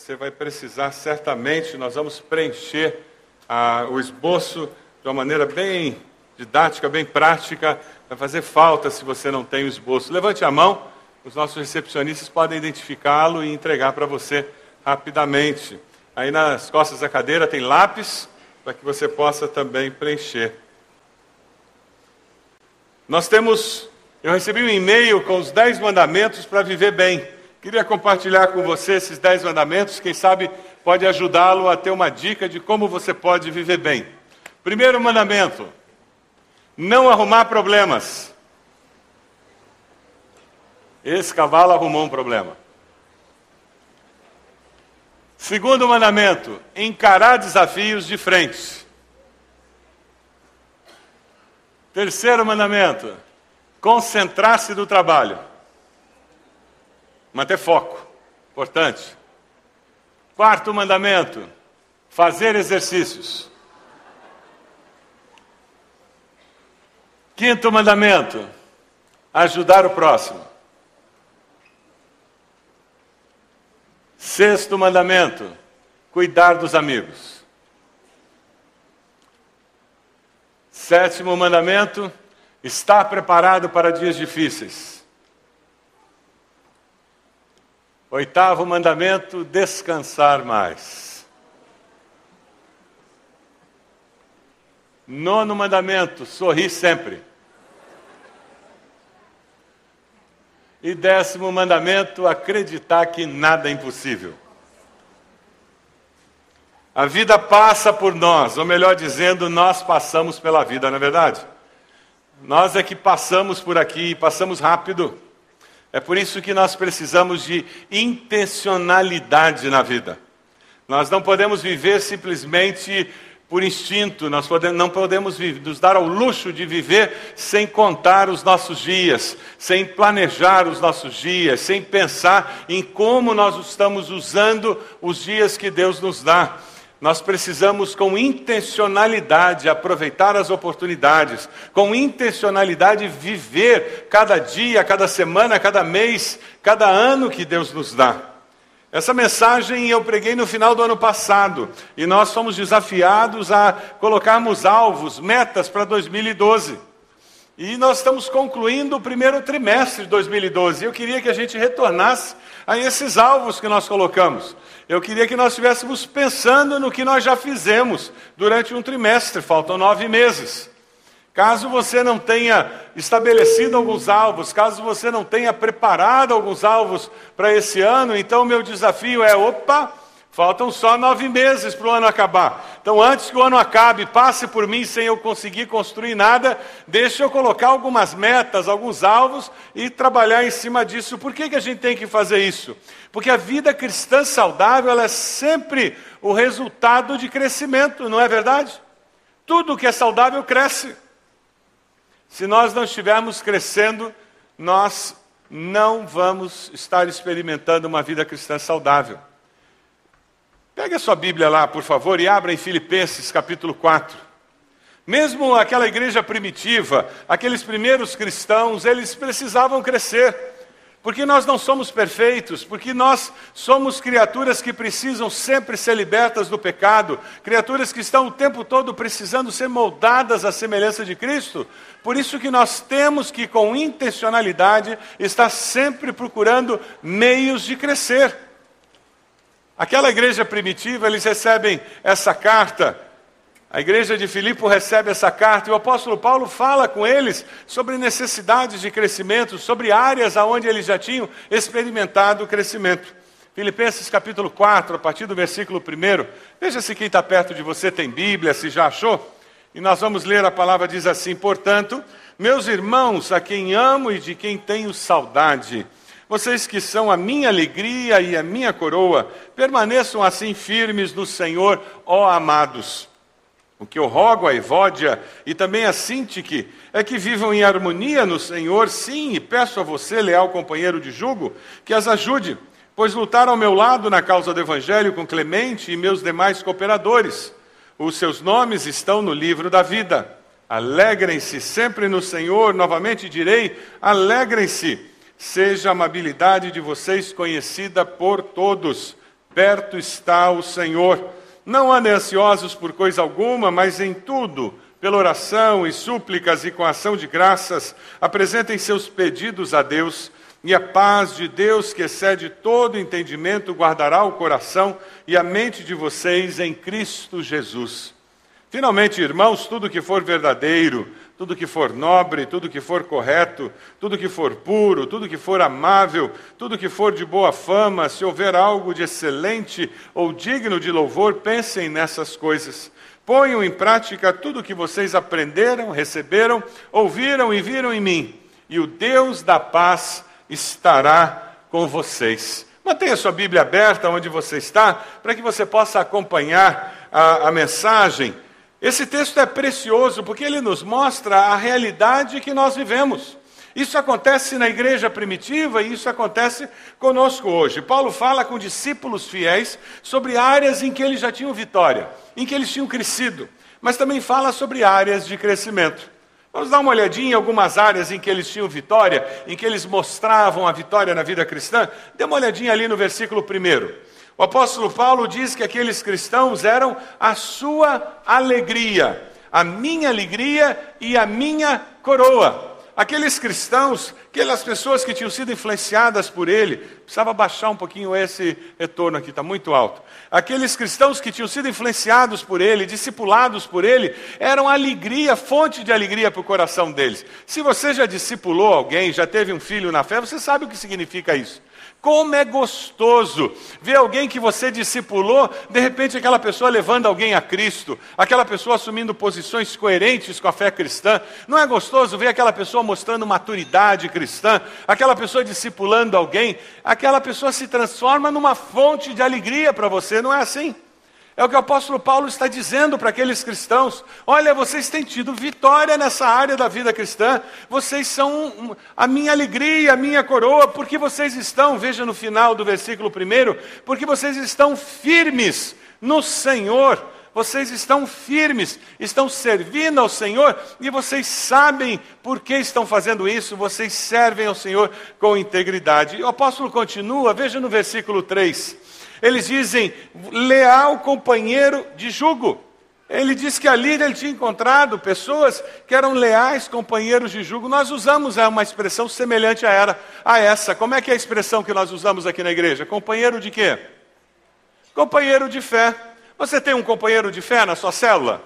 você vai precisar certamente, nós vamos preencher ah, o esboço de uma maneira bem didática, bem prática. Vai fazer falta se você não tem o esboço. Levante a mão, os nossos recepcionistas podem identificá-lo e entregar para você rapidamente. Aí nas costas da cadeira tem lápis para que você possa também preencher. Nós temos, eu recebi um e-mail com os dez mandamentos para viver bem. Queria compartilhar com você esses dez mandamentos, quem sabe pode ajudá-lo a ter uma dica de como você pode viver bem. Primeiro mandamento: não arrumar problemas. Esse cavalo arrumou um problema. Segundo mandamento: encarar desafios de frente. Terceiro mandamento: concentrar-se do trabalho. Manter foco, importante. Quarto mandamento: fazer exercícios. Quinto mandamento: ajudar o próximo. Sexto mandamento: cuidar dos amigos. Sétimo mandamento: estar preparado para dias difíceis. Oitavo mandamento: descansar mais. Nono mandamento: sorrir sempre. E décimo mandamento: acreditar que nada é impossível. A vida passa por nós, ou melhor dizendo, nós passamos pela vida, não é verdade? Nós é que passamos por aqui, passamos rápido. É por isso que nós precisamos de intencionalidade na vida. Nós não podemos viver simplesmente por instinto, nós podemos, não podemos nos dar ao luxo de viver sem contar os nossos dias, sem planejar os nossos dias, sem pensar em como nós estamos usando os dias que Deus nos dá. Nós precisamos, com intencionalidade, aproveitar as oportunidades, com intencionalidade, viver cada dia, cada semana, cada mês, cada ano que Deus nos dá. Essa mensagem eu preguei no final do ano passado e nós fomos desafiados a colocarmos alvos, metas para 2012. E nós estamos concluindo o primeiro trimestre de 2012. Eu queria que a gente retornasse a esses alvos que nós colocamos. Eu queria que nós estivéssemos pensando no que nós já fizemos durante um trimestre, faltam nove meses. Caso você não tenha estabelecido alguns alvos, caso você não tenha preparado alguns alvos para esse ano, então meu desafio é: opa, faltam só nove meses para o ano acabar. Então, antes que o ano acabe, passe por mim sem eu conseguir construir nada, deixe eu colocar algumas metas, alguns alvos e trabalhar em cima disso. Por que, que a gente tem que fazer isso? Porque a vida cristã saudável é sempre o resultado de crescimento, não é verdade? Tudo que é saudável cresce. Se nós não estivermos crescendo, nós não vamos estar experimentando uma vida cristã saudável. Pegue a sua Bíblia lá, por favor, e abra em Filipenses capítulo 4. Mesmo aquela igreja primitiva, aqueles primeiros cristãos, eles precisavam crescer. Porque nós não somos perfeitos, porque nós somos criaturas que precisam sempre ser libertas do pecado, criaturas que estão o tempo todo precisando ser moldadas à semelhança de Cristo. Por isso que nós temos que, com intencionalidade, estar sempre procurando meios de crescer. Aquela igreja primitiva, eles recebem essa carta a igreja de Filipe recebe essa carta e o apóstolo Paulo fala com eles sobre necessidades de crescimento, sobre áreas aonde eles já tinham experimentado o crescimento. Filipenses capítulo 4, a partir do versículo 1. Veja se quem está perto de você tem Bíblia, se já achou. E nós vamos ler a palavra, diz assim: Portanto, meus irmãos, a quem amo e de quem tenho saudade, vocês que são a minha alegria e a minha coroa, permaneçam assim firmes no Senhor, ó amados. O que eu rogo a Evódia e também a Sintique é que vivam em harmonia no Senhor, sim, e peço a você, leal companheiro de jugo, que as ajude, pois lutaram ao meu lado na causa do Evangelho com Clemente e meus demais cooperadores. Os seus nomes estão no livro da vida. Alegrem-se sempre no Senhor, novamente direi, alegrem-se. Seja a amabilidade de vocês conhecida por todos. perto está o Senhor. Não andem ansiosos por coisa alguma, mas em tudo, pela oração e súplicas e com ação de graças, apresentem seus pedidos a Deus, e a paz de Deus, que excede todo entendimento, guardará o coração e a mente de vocês em Cristo Jesus. Finalmente, irmãos, tudo que for verdadeiro, tudo que for nobre, tudo que for correto, tudo que for puro, tudo que for amável, tudo que for de boa fama, se houver algo de excelente ou digno de louvor, pensem nessas coisas. Ponham em prática tudo o que vocês aprenderam, receberam, ouviram e viram em mim, e o Deus da paz estará com vocês. Mantenha sua Bíblia aberta onde você está, para que você possa acompanhar a, a mensagem esse texto é precioso porque ele nos mostra a realidade que nós vivemos. Isso acontece na igreja primitiva e isso acontece conosco hoje. Paulo fala com discípulos fiéis sobre áreas em que eles já tinham vitória, em que eles tinham crescido, mas também fala sobre áreas de crescimento. Vamos dar uma olhadinha em algumas áreas em que eles tinham vitória, em que eles mostravam a vitória na vida cristã. Dê uma olhadinha ali no versículo 1. O apóstolo Paulo diz que aqueles cristãos eram a sua alegria, a minha alegria e a minha coroa. Aqueles cristãos, aquelas pessoas que tinham sido influenciadas por ele, precisava baixar um pouquinho esse retorno aqui, está muito alto. Aqueles cristãos que tinham sido influenciados por ele, discipulados por ele, eram alegria, fonte de alegria para o coração deles. Se você já discipulou alguém, já teve um filho na fé, você sabe o que significa isso. Como é gostoso ver alguém que você discipulou, de repente aquela pessoa levando alguém a Cristo, aquela pessoa assumindo posições coerentes com a fé cristã. Não é gostoso ver aquela pessoa mostrando maturidade cristã, aquela pessoa discipulando alguém, aquela pessoa se transforma numa fonte de alegria para você, não é assim? É o que o apóstolo Paulo está dizendo para aqueles cristãos: olha, vocês têm tido vitória nessa área da vida cristã, vocês são a minha alegria, a minha coroa, porque vocês estão, veja no final do versículo 1, porque vocês estão firmes no Senhor. Vocês estão firmes, estão servindo ao Senhor e vocês sabem por que estão fazendo isso, vocês servem ao Senhor com integridade. E o apóstolo continua, veja no versículo 3. Eles dizem leal companheiro de jugo. Ele diz que ali ele tinha encontrado pessoas que eram leais companheiros de jugo. Nós usamos é, uma expressão semelhante a, era, a essa. Como é que é a expressão que nós usamos aqui na igreja? Companheiro de quê? Companheiro de fé. Você tem um companheiro de fé na sua célula?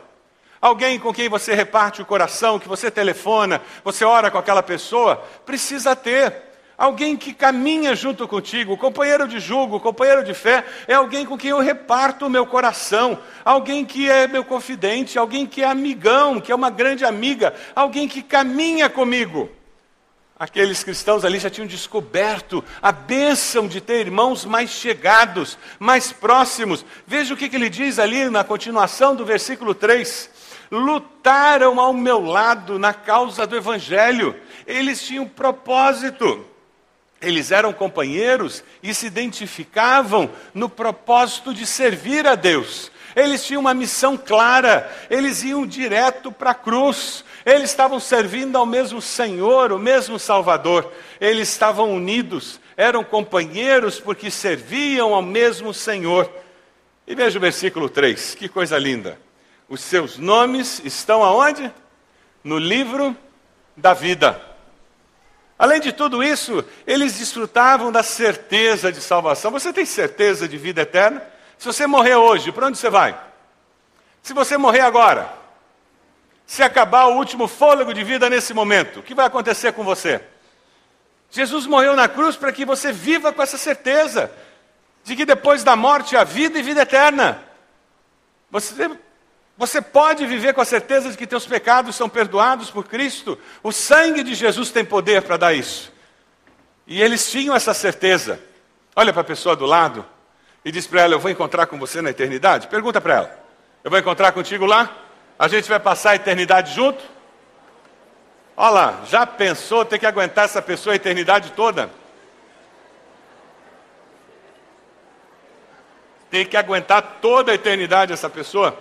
Alguém com quem você reparte o coração, que você telefona, você ora com aquela pessoa? Precisa ter. Alguém que caminha junto contigo, companheiro de jugo, companheiro de fé, é alguém com quem eu reparto o meu coração, alguém que é meu confidente, alguém que é amigão, que é uma grande amiga, alguém que caminha comigo. Aqueles cristãos ali já tinham descoberto a bênção de ter irmãos mais chegados, mais próximos. Veja o que, que ele diz ali na continuação do versículo 3 lutaram ao meu lado na causa do Evangelho. Eles tinham propósito. Eles eram companheiros e se identificavam no propósito de servir a Deus. Eles tinham uma missão clara, eles iam direto para a cruz, eles estavam servindo ao mesmo Senhor, o mesmo Salvador, eles estavam unidos, eram companheiros porque serviam ao mesmo Senhor. E veja o versículo 3, que coisa linda. Os seus nomes estão aonde? No livro da vida. Além de tudo isso, eles desfrutavam da certeza de salvação. Você tem certeza de vida eterna? Se você morrer hoje, para onde você vai? Se você morrer agora, se acabar o último fôlego de vida nesse momento, o que vai acontecer com você? Jesus morreu na cruz para que você viva com essa certeza de que depois da morte há vida e vida eterna. Você você pode viver com a certeza de que teus pecados são perdoados por Cristo. O sangue de Jesus tem poder para dar isso. E eles tinham essa certeza. Olha para a pessoa do lado e diz para ela: Eu vou encontrar com você na eternidade. Pergunta para ela: Eu vou encontrar contigo lá? A gente vai passar a eternidade junto? Olha lá, já pensou ter que aguentar essa pessoa a eternidade toda? Tem que aguentar toda a eternidade essa pessoa?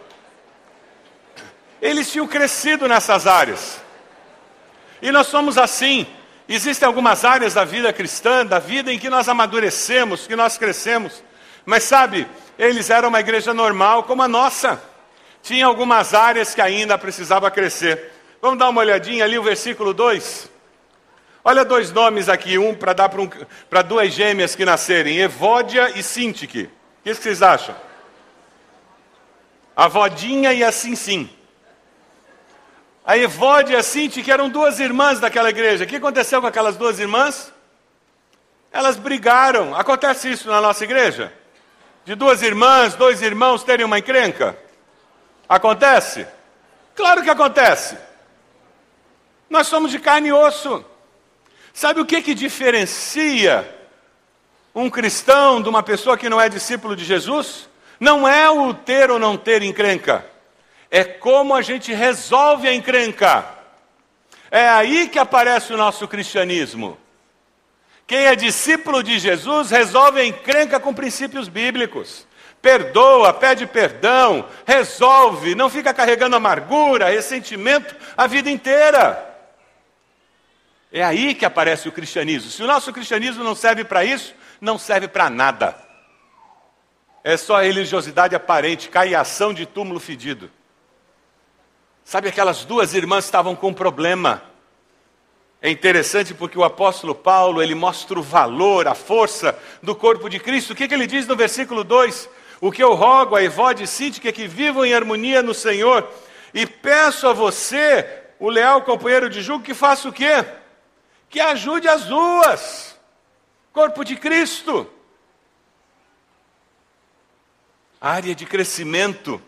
Eles tinham crescido nessas áreas. E nós somos assim. Existem algumas áreas da vida cristã, da vida em que nós amadurecemos, que nós crescemos. Mas sabe, eles eram uma igreja normal como a nossa. Tinha algumas áreas que ainda precisava crescer. Vamos dar uma olhadinha ali o versículo 2. Olha dois nomes aqui, um para dar para um, duas gêmeas que nascerem, Evódia e Sintique. O que vocês acham? A Vodinha e a Sinsim. A Evódia e a Sintique eram duas irmãs daquela igreja. O que aconteceu com aquelas duas irmãs? Elas brigaram. Acontece isso na nossa igreja? De duas irmãs, dois irmãos terem uma encrenca? Acontece? Claro que acontece. Nós somos de carne e osso. Sabe o que, que diferencia um cristão de uma pessoa que não é discípulo de Jesus? Não é o ter ou não ter encrenca, é como a gente resolve a encrenca. É aí que aparece o nosso cristianismo. Quem é discípulo de Jesus resolve a encrenca com princípios bíblicos. Perdoa, pede perdão, resolve, não fica carregando amargura, ressentimento a vida inteira. É aí que aparece o cristianismo. Se o nosso cristianismo não serve para isso, não serve para nada. É só religiosidade aparente, caiação de túmulo fedido. Sabe, aquelas duas irmãs estavam com um problema. É interessante porque o apóstolo Paulo, ele mostra o valor, a força do corpo de Cristo. O que, que ele diz no versículo 2? O que eu rogo a Evode e Sintique é que vivam em harmonia no Senhor. E peço a você, o leal companheiro de julgo, que faça o quê? que ajude as duas. Corpo de Cristo. Área de crescimento.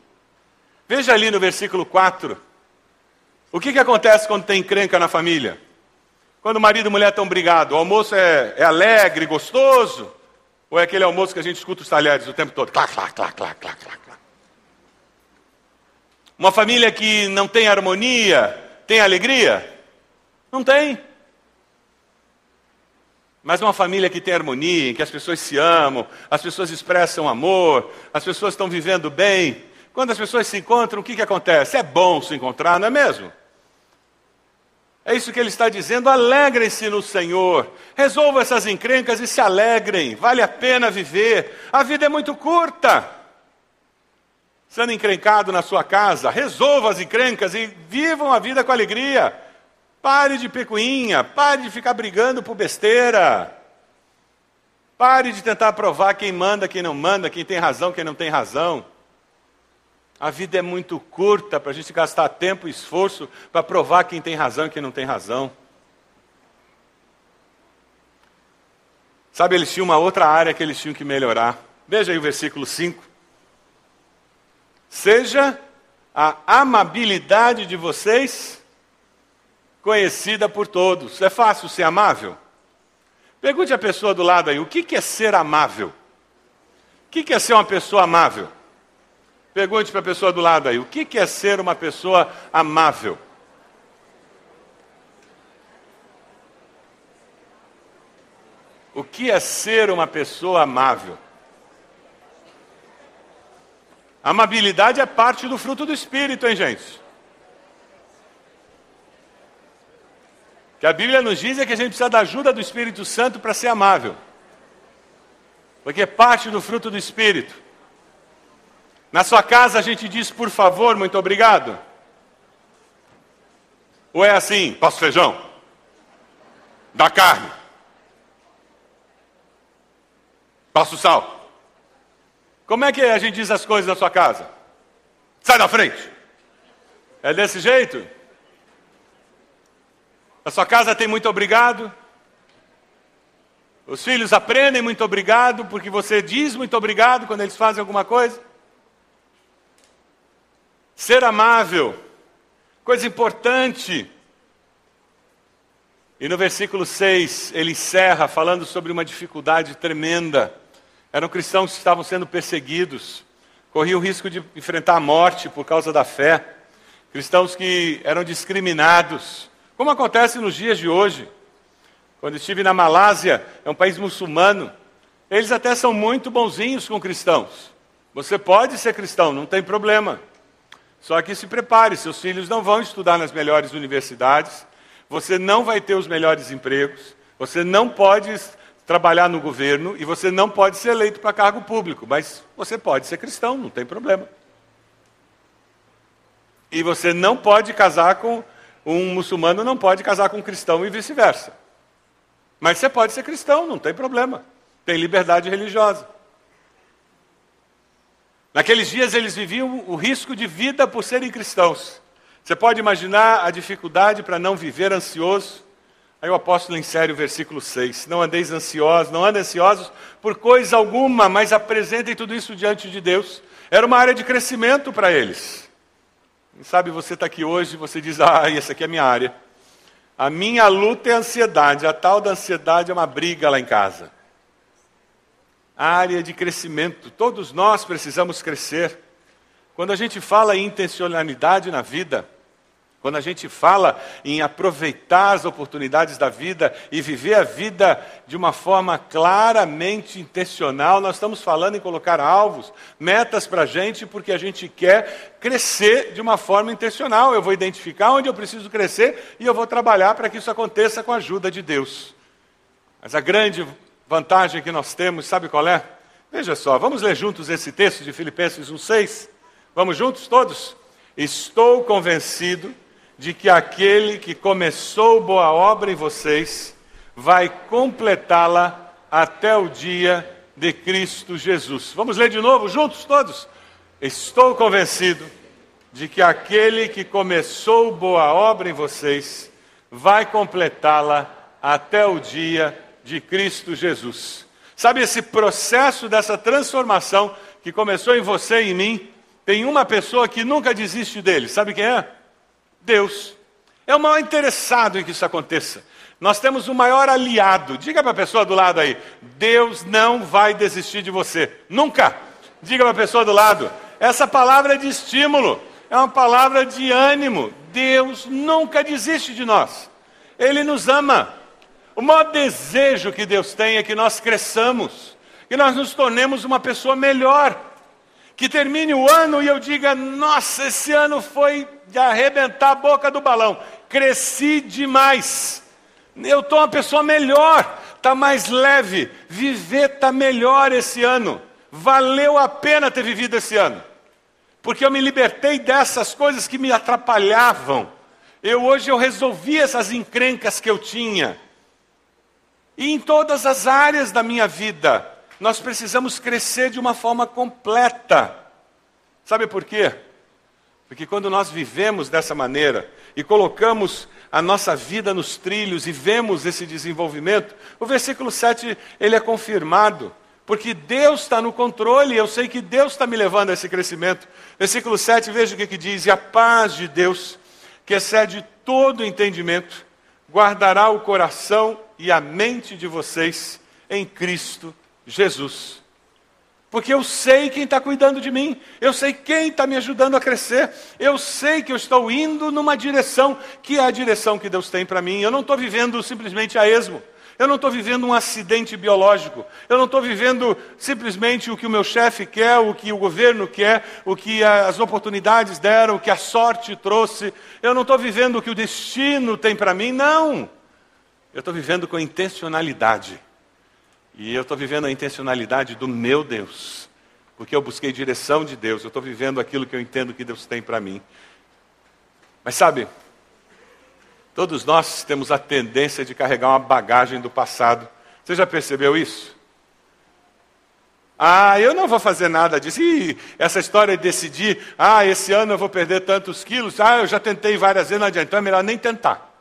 Veja ali no versículo 4. O que, que acontece quando tem encrenca na família? Quando o marido e a mulher estão brigados, o almoço é, é alegre, gostoso? Ou é aquele almoço que a gente escuta os talheres o tempo todo? Clá, clá, clá, clá, clá, clá. Uma família que não tem harmonia, tem alegria? Não tem. Mas uma família que tem harmonia, em que as pessoas se amam, as pessoas expressam amor, as pessoas estão vivendo bem. Quando as pessoas se encontram, o que, que acontece? É bom se encontrar, não é mesmo? É isso que ele está dizendo. Alegrem-se no Senhor. Resolvam essas encrencas e se alegrem. Vale a pena viver. A vida é muito curta. Sendo encrencado na sua casa, resolva as encrencas e vivam a vida com alegria. Pare de pecuinha, pare de ficar brigando por besteira. Pare de tentar provar quem manda, quem não manda, quem tem razão, quem não tem razão. A vida é muito curta para a gente gastar tempo e esforço para provar quem tem razão e quem não tem razão. Sabe, eles tinham uma outra área que eles tinham que melhorar. Veja aí o versículo 5. Seja a amabilidade de vocês conhecida por todos. É fácil ser amável? Pergunte à pessoa do lado aí: o que é ser amável? O que é ser uma pessoa amável? Pergunte para a pessoa do lado aí: o que é ser uma pessoa amável? O que é ser uma pessoa amável? Amabilidade é parte do fruto do Espírito, hein, gente? que a Bíblia nos diz é que a gente precisa da ajuda do Espírito Santo para ser amável. Porque é parte do fruto do Espírito. Na sua casa a gente diz por favor, muito obrigado. Ou é assim, passo feijão, dá carne, passo sal. Como é que a gente diz as coisas na sua casa? Sai da frente. É desse jeito? A sua casa tem muito obrigado. Os filhos aprendem muito obrigado, porque você diz muito obrigado quando eles fazem alguma coisa. Ser amável, coisa importante. E no versículo 6, ele encerra falando sobre uma dificuldade tremenda. Eram cristãos que estavam sendo perseguidos, corriam o risco de enfrentar a morte por causa da fé. Cristãos que eram discriminados, como acontece nos dias de hoje. Quando estive na Malásia, é um país muçulmano, eles até são muito bonzinhos com cristãos. Você pode ser cristão, não tem problema. Só que se prepare, seus filhos não vão estudar nas melhores universidades, você não vai ter os melhores empregos, você não pode trabalhar no governo e você não pode ser eleito para cargo público, mas você pode ser cristão, não tem problema. E você não pode casar com um muçulmano, não pode casar com um cristão e vice-versa. Mas você pode ser cristão, não tem problema. Tem liberdade religiosa. Naqueles dias eles viviam o risco de vida por serem cristãos. Você pode imaginar a dificuldade para não viver ansioso, Aí o apóstolo insere o versículo 6: Não andeis ansiosos, não andem ansiosos por coisa alguma, mas apresentem tudo isso diante de Deus. Era uma área de crescimento para eles. Quem sabe você está aqui hoje e você diz: Ah, essa aqui é a minha área. A minha luta é a ansiedade, a tal da ansiedade é uma briga lá em casa. Área de crescimento, todos nós precisamos crescer. Quando a gente fala em intencionalidade na vida, quando a gente fala em aproveitar as oportunidades da vida e viver a vida de uma forma claramente intencional, nós estamos falando em colocar alvos, metas para a gente, porque a gente quer crescer de uma forma intencional. Eu vou identificar onde eu preciso crescer e eu vou trabalhar para que isso aconteça com a ajuda de Deus. Mas a grande vantagem que nós temos, sabe qual é? Veja só, vamos ler juntos esse texto de Filipenses 1,6? Vamos juntos todos? Estou convencido de que aquele que começou boa obra em vocês vai completá-la até o dia de Cristo Jesus. Vamos ler de novo juntos todos? Estou convencido de que aquele que começou boa obra em vocês vai completá-la até o dia de Cristo Jesus. Sabe esse processo dessa transformação que começou em você e em mim? Tem uma pessoa que nunca desiste dele. Sabe quem é? Deus. É o maior interessado em que isso aconteça. Nós temos o maior aliado. Diga para a pessoa do lado aí: Deus não vai desistir de você. Nunca. Diga para a pessoa do lado: essa palavra é de estímulo, é uma palavra de ânimo. Deus nunca desiste de nós. Ele nos ama. O maior desejo que Deus tem é que nós cresçamos, que nós nos tornemos uma pessoa melhor que termine o ano e eu diga: nossa, esse ano foi de arrebentar a boca do balão, cresci demais, eu estou uma pessoa melhor, está mais leve, viver está melhor esse ano, valeu a pena ter vivido esse ano, porque eu me libertei dessas coisas que me atrapalhavam. Eu hoje eu resolvi essas encrencas que eu tinha. E em todas as áreas da minha vida, nós precisamos crescer de uma forma completa. Sabe por quê? Porque quando nós vivemos dessa maneira e colocamos a nossa vida nos trilhos e vemos esse desenvolvimento, o versículo 7 ele é confirmado. Porque Deus está no controle, eu sei que Deus está me levando a esse crescimento. Versículo 7, veja o que, que diz: E a paz de Deus, que excede todo entendimento, guardará o coração e a mente de vocês em Cristo Jesus. Porque eu sei quem está cuidando de mim, eu sei quem está me ajudando a crescer, eu sei que eu estou indo numa direção que é a direção que Deus tem para mim. Eu não estou vivendo simplesmente a esmo, eu não estou vivendo um acidente biológico, eu não estou vivendo simplesmente o que o meu chefe quer, o que o governo quer, o que as oportunidades deram, o que a sorte trouxe. Eu não estou vivendo o que o destino tem para mim, não. Eu estou vivendo com intencionalidade. E eu estou vivendo a intencionalidade do meu Deus, porque eu busquei direção de Deus, eu estou vivendo aquilo que eu entendo que Deus tem para mim. Mas sabe, todos nós temos a tendência de carregar uma bagagem do passado. Você já percebeu isso? Ah, eu não vou fazer nada disso. Ih, essa história de decidir, ah, esse ano eu vou perder tantos quilos, ah, eu já tentei várias vezes, não adianta, então é melhor nem tentar.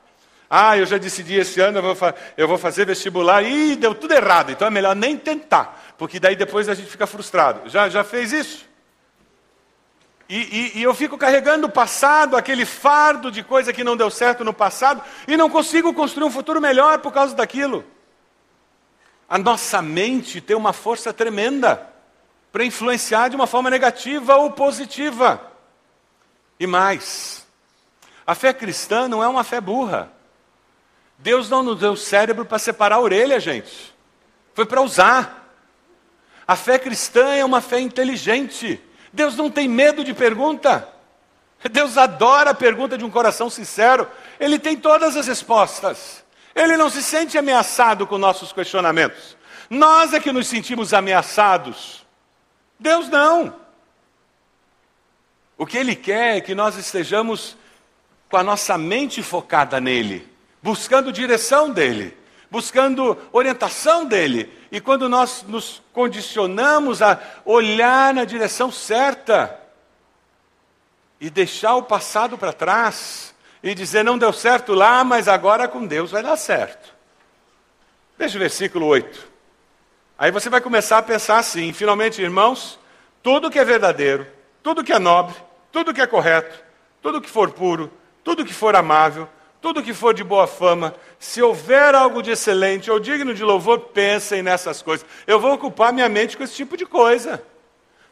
Ah, eu já decidi esse ano, eu vou, eu vou fazer vestibular e deu tudo errado, então é melhor nem tentar, porque daí depois a gente fica frustrado. Já, já fez isso? E, e, e, eu fico carregando o passado, aquele fardo de coisa que não deu certo no passado, e não consigo construir um futuro melhor por causa daquilo. A nossa mente tem uma força tremenda para influenciar de uma forma negativa ou positiva. E mais, a fé cristã não é uma fé burra. Deus não nos deu cérebro para separar a orelha, gente. Foi para usar. A fé cristã é uma fé inteligente. Deus não tem medo de pergunta. Deus adora a pergunta de um coração sincero. Ele tem todas as respostas. Ele não se sente ameaçado com nossos questionamentos. Nós é que nos sentimos ameaçados. Deus não. O que Ele quer é que nós estejamos com a nossa mente focada nele, buscando direção dele, buscando orientação dele. E quando nós nos condicionamos a olhar na direção certa e deixar o passado para trás e dizer não deu certo lá, mas agora com Deus vai dar certo. Veja o versículo 8. Aí você vai começar a pensar assim: finalmente, irmãos, tudo que é verdadeiro, tudo que é nobre, tudo que é correto, tudo que for puro, tudo que for amável, tudo que for de boa fama, se houver algo de excelente ou digno de louvor, pensem nessas coisas. Eu vou ocupar minha mente com esse tipo de coisa.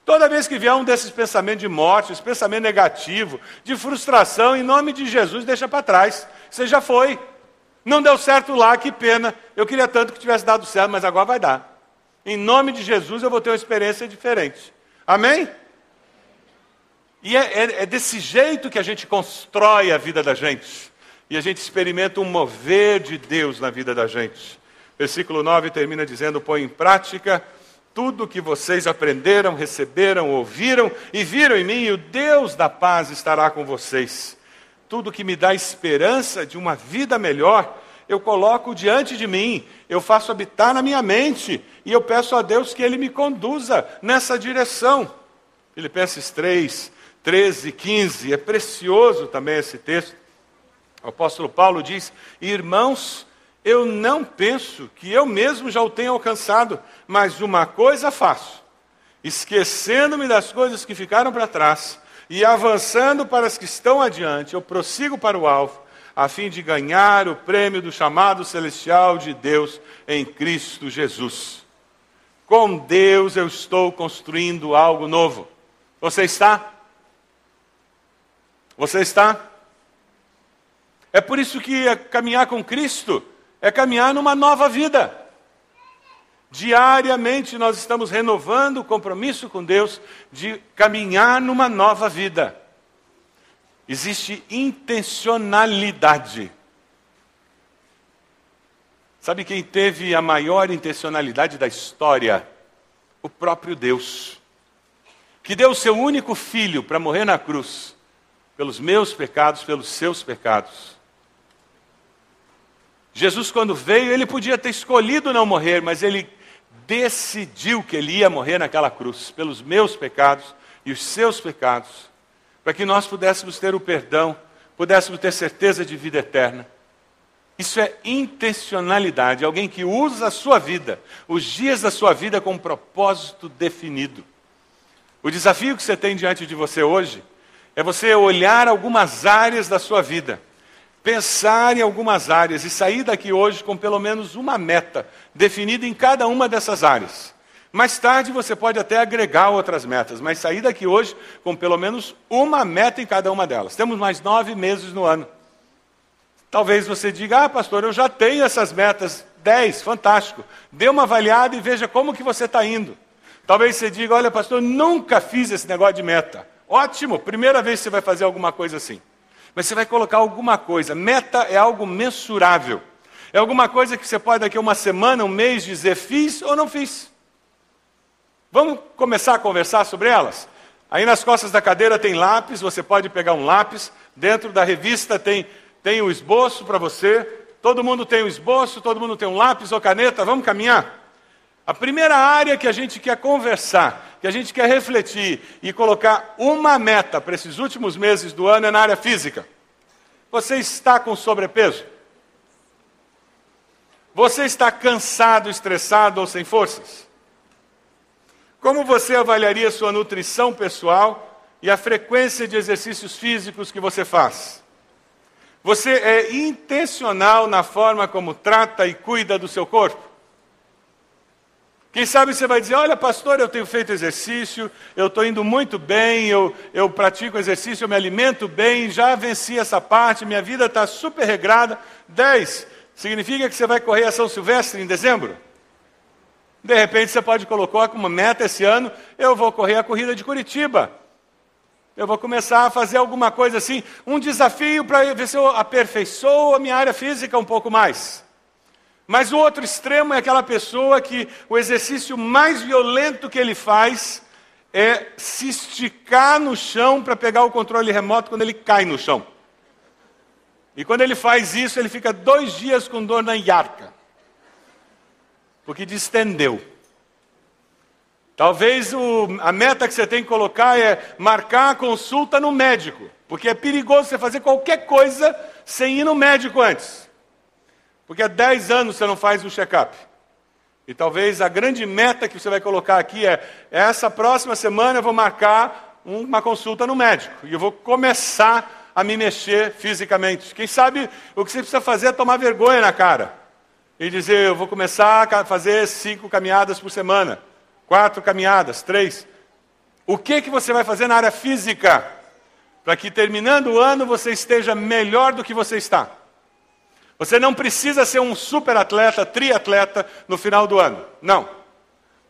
Toda vez que vier um desses pensamentos de morte, esse pensamento negativo, de frustração, em nome de Jesus, deixa para trás. Você já foi. Não deu certo lá, que pena. Eu queria tanto que tivesse dado certo, mas agora vai dar. Em nome de Jesus, eu vou ter uma experiência diferente. Amém? E é, é, é, desse jeito que a gente constrói a vida da gente. E a gente experimenta um mover de Deus na vida da gente. Versículo 9 termina dizendo: põe em prática tudo que vocês aprenderam, receberam, ouviram e viram em mim, e o Deus da paz estará com vocês. Tudo que me dá esperança de uma vida melhor, eu coloco diante de mim, eu faço habitar na minha mente, e eu peço a Deus que Ele me conduza nessa direção. Filipenses 3, 13 e 15. É precioso também esse texto. O apóstolo Paulo diz: Irmãos, eu não penso que eu mesmo já o tenha alcançado, mas uma coisa faço, esquecendo-me das coisas que ficaram para trás e avançando para as que estão adiante, eu prossigo para o alvo, a fim de ganhar o prêmio do chamado celestial de Deus em Cristo Jesus. Com Deus eu estou construindo algo novo. Você está? Você está? É por isso que é caminhar com Cristo é caminhar numa nova vida. Diariamente nós estamos renovando o compromisso com Deus de caminhar numa nova vida. Existe intencionalidade. Sabe quem teve a maior intencionalidade da história? O próprio Deus. Que deu o seu único filho para morrer na cruz pelos meus pecados, pelos seus pecados. Jesus, quando veio, ele podia ter escolhido não morrer, mas ele decidiu que ele ia morrer naquela cruz, pelos meus pecados e os seus pecados, para que nós pudéssemos ter o perdão, pudéssemos ter certeza de vida eterna. Isso é intencionalidade, alguém que usa a sua vida, os dias da sua vida com um propósito definido. O desafio que você tem diante de você hoje é você olhar algumas áreas da sua vida, pensar em algumas áreas e sair daqui hoje com pelo menos uma meta definida em cada uma dessas áreas. Mais tarde você pode até agregar outras metas, mas sair daqui hoje com pelo menos uma meta em cada uma delas. Temos mais nove meses no ano. Talvez você diga, ah, pastor, eu já tenho essas metas, dez, fantástico. Dê uma avaliada e veja como que você está indo. Talvez você diga, olha, pastor, nunca fiz esse negócio de meta. Ótimo, primeira vez que você vai fazer alguma coisa assim. Mas você vai colocar alguma coisa. Meta é algo mensurável. É alguma coisa que você pode daqui a uma semana, um mês dizer fiz ou não fiz. Vamos começar a conversar sobre elas? Aí nas costas da cadeira tem lápis, você pode pegar um lápis. Dentro da revista tem, tem o esboço para você. Todo mundo tem um esboço, todo mundo tem um lápis ou caneta. Vamos caminhar? A primeira área que a gente quer conversar, que a gente quer refletir e colocar uma meta para esses últimos meses do ano é na área física. Você está com sobrepeso? Você está cansado, estressado ou sem forças? Como você avaliaria sua nutrição pessoal e a frequência de exercícios físicos que você faz? Você é intencional na forma como trata e cuida do seu corpo? Quem sabe você vai dizer: Olha, pastor, eu tenho feito exercício, eu estou indo muito bem, eu, eu pratico exercício, eu me alimento bem, já venci essa parte, minha vida está super regrada. 10. Significa que você vai correr a São Silvestre em dezembro? De repente você pode colocar como meta esse ano: eu vou correr a corrida de Curitiba. Eu vou começar a fazer alguma coisa assim, um desafio para ver se eu aperfeiçoo a minha área física um pouco mais. Mas o outro extremo é aquela pessoa que o exercício mais violento que ele faz é se esticar no chão para pegar o controle remoto quando ele cai no chão. E quando ele faz isso, ele fica dois dias com dor na iarca, porque distendeu. Talvez o, a meta que você tem que colocar é marcar a consulta no médico, porque é perigoso você fazer qualquer coisa sem ir no médico antes. Porque há 10 anos você não faz um check-up. E talvez a grande meta que você vai colocar aqui é: essa próxima semana eu vou marcar uma consulta no médico. E eu vou começar a me mexer fisicamente. Quem sabe o que você precisa fazer é tomar vergonha na cara. E dizer: eu vou começar a fazer cinco caminhadas por semana, quatro caminhadas, três. O que, que você vai fazer na área física? Para que terminando o ano você esteja melhor do que você está. Você não precisa ser um super atleta, triatleta no final do ano. Não.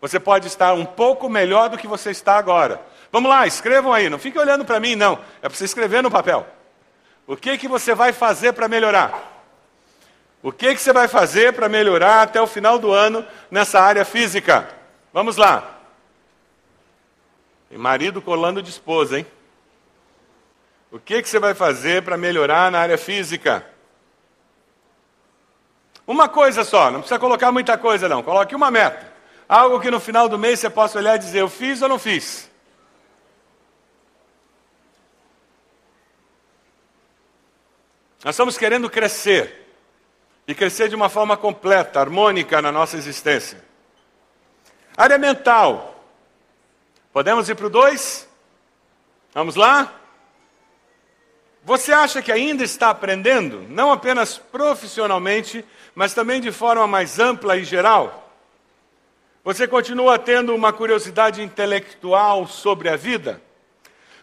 Você pode estar um pouco melhor do que você está agora. Vamos lá, escrevam aí. Não fique olhando para mim, não. É para você escrever no papel. O que, que você vai fazer para melhorar? O que, que você vai fazer para melhorar até o final do ano nessa área física? Vamos lá. Tem marido colando de esposa, hein? O que, que você vai fazer para melhorar na área física? Uma coisa só, não precisa colocar muita coisa não, coloque uma meta. Algo que no final do mês você possa olhar e dizer, eu fiz ou não fiz? Nós estamos querendo crescer. E crescer de uma forma completa, harmônica na nossa existência. Área mental. Podemos ir para o 2? Vamos lá? Você acha que ainda está aprendendo, não apenas profissionalmente, mas também de forma mais ampla e geral? Você continua tendo uma curiosidade intelectual sobre a vida?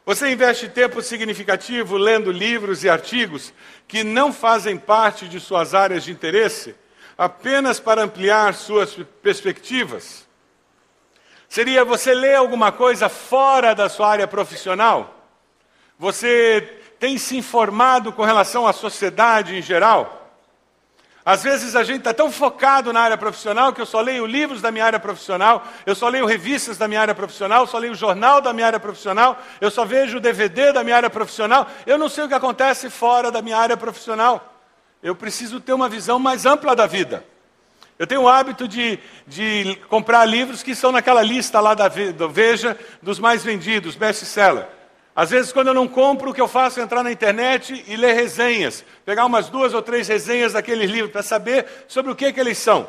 Você investe tempo significativo lendo livros e artigos que não fazem parte de suas áreas de interesse, apenas para ampliar suas perspectivas? Seria você ler alguma coisa fora da sua área profissional? Você tem se informado com relação à sociedade em geral? Às vezes a gente está tão focado na área profissional que eu só leio livros da minha área profissional, eu só leio revistas da minha área profissional, só leio jornal da minha área profissional, eu só vejo DVD da minha área profissional, eu não sei o que acontece fora da minha área profissional. Eu preciso ter uma visão mais ampla da vida. Eu tenho o hábito de, de comprar livros que são naquela lista lá da Veja dos mais vendidos, best-seller. Às vezes, quando eu não compro, o que eu faço é entrar na internet e ler resenhas, pegar umas duas ou três resenhas daqueles livros para saber sobre o que, que eles são.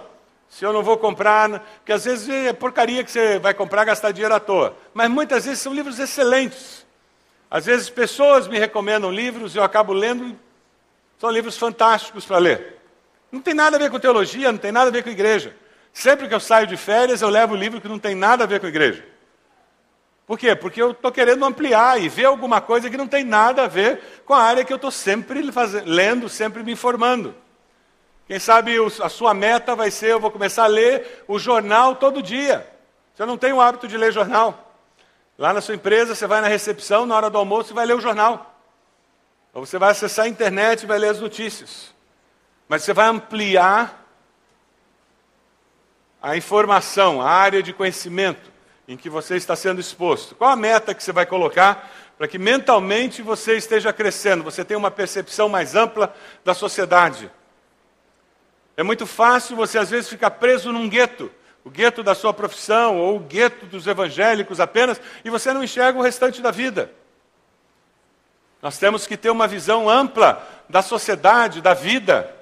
Se eu não vou comprar, porque às vezes é porcaria que você vai comprar, gastar dinheiro à toa. Mas muitas vezes são livros excelentes. Às vezes pessoas me recomendam livros e eu acabo lendo, são livros fantásticos para ler. Não tem nada a ver com teologia, não tem nada a ver com igreja. Sempre que eu saio de férias, eu levo livro que não tem nada a ver com igreja. Por quê? Porque eu estou querendo ampliar e ver alguma coisa que não tem nada a ver com a área que eu estou sempre fazendo, lendo, sempre me informando. Quem sabe a sua meta vai ser: eu vou começar a ler o jornal todo dia. Você não tem o hábito de ler jornal. Lá na sua empresa, você vai na recepção, na hora do almoço, e vai ler o jornal. Ou você vai acessar a internet e vai ler as notícias. Mas você vai ampliar a informação, a área de conhecimento em que você está sendo exposto? Qual a meta que você vai colocar para que mentalmente você esteja crescendo, você tenha uma percepção mais ampla da sociedade? É muito fácil você às vezes ficar preso num gueto, o gueto da sua profissão ou o gueto dos evangélicos apenas, e você não enxerga o restante da vida. Nós temos que ter uma visão ampla da sociedade, da vida,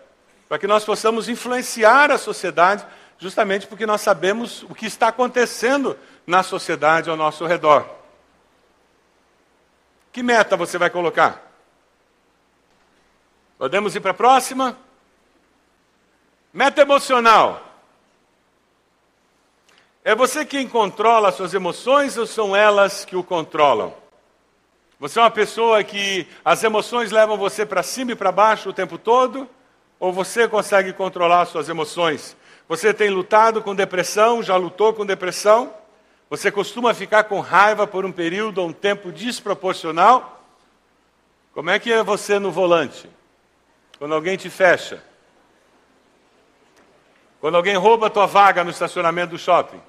para que nós possamos influenciar a sociedade, justamente porque nós sabemos o que está acontecendo na sociedade ao nosso redor. Que meta você vai colocar? Podemos ir para a próxima? Meta emocional. É você quem controla as suas emoções ou são elas que o controlam? Você é uma pessoa que as emoções levam você para cima e para baixo o tempo todo? Ou você consegue controlar as suas emoções? Você tem lutado com depressão, já lutou com depressão? Você costuma ficar com raiva por um período ou um tempo desproporcional? Como é que é você no volante? Quando alguém te fecha? Quando alguém rouba a tua vaga no estacionamento do shopping?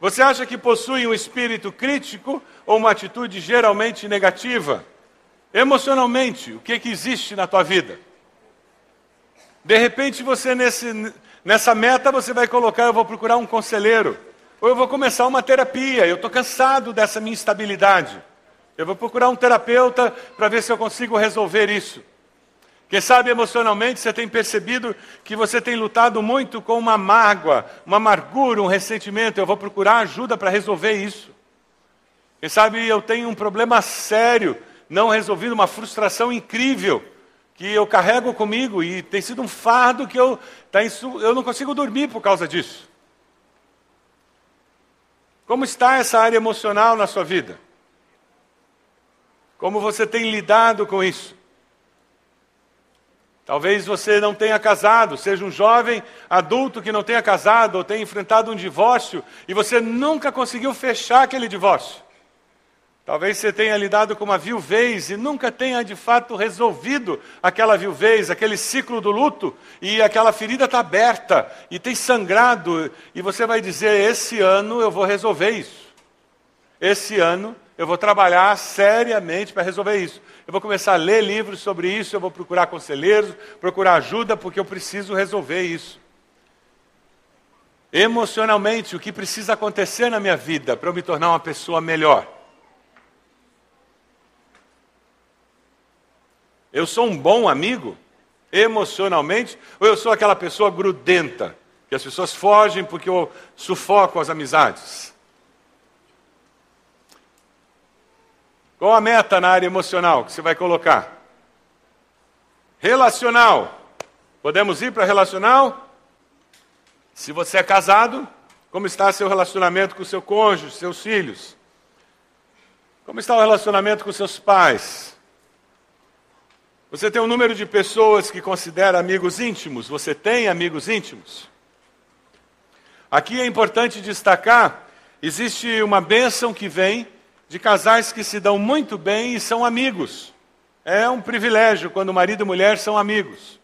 Você acha que possui um espírito crítico ou uma atitude geralmente negativa? Emocionalmente, o que, que existe na tua vida? De repente, você nesse, nessa meta, você vai colocar: eu vou procurar um conselheiro, ou eu vou começar uma terapia, eu estou cansado dessa minha instabilidade. Eu vou procurar um terapeuta para ver se eu consigo resolver isso. Quem sabe emocionalmente você tem percebido que você tem lutado muito com uma mágoa, uma amargura, um ressentimento. Eu vou procurar ajuda para resolver isso. Quem sabe eu tenho um problema sério, não resolvido, uma frustração incrível que eu carrego comigo e tem sido um fardo que eu, tá eu não consigo dormir por causa disso. Como está essa área emocional na sua vida? Como você tem lidado com isso? Talvez você não tenha casado, seja um jovem adulto que não tenha casado ou tenha enfrentado um divórcio e você nunca conseguiu fechar aquele divórcio. Talvez você tenha lidado com uma viuvez e nunca tenha de fato resolvido aquela viuvez, aquele ciclo do luto, e aquela ferida está aberta e tem sangrado, e você vai dizer: esse ano eu vou resolver isso. Esse ano eu vou trabalhar seriamente para resolver isso. Eu vou começar a ler livros sobre isso, eu vou procurar conselheiros, procurar ajuda, porque eu preciso resolver isso. Emocionalmente, o que precisa acontecer na minha vida para eu me tornar uma pessoa melhor? Eu sou um bom amigo, emocionalmente, ou eu sou aquela pessoa grudenta, que as pessoas fogem porque eu sufoco as amizades? Qual a meta na área emocional que você vai colocar? Relacional. Podemos ir para relacional? Se você é casado, como está seu relacionamento com seu cônjuge, seus filhos? Como está o relacionamento com seus pais? Você tem um número de pessoas que considera amigos íntimos? Você tem amigos íntimos? Aqui é importante destacar: existe uma bênção que vem de casais que se dão muito bem e são amigos. É um privilégio quando marido e mulher são amigos.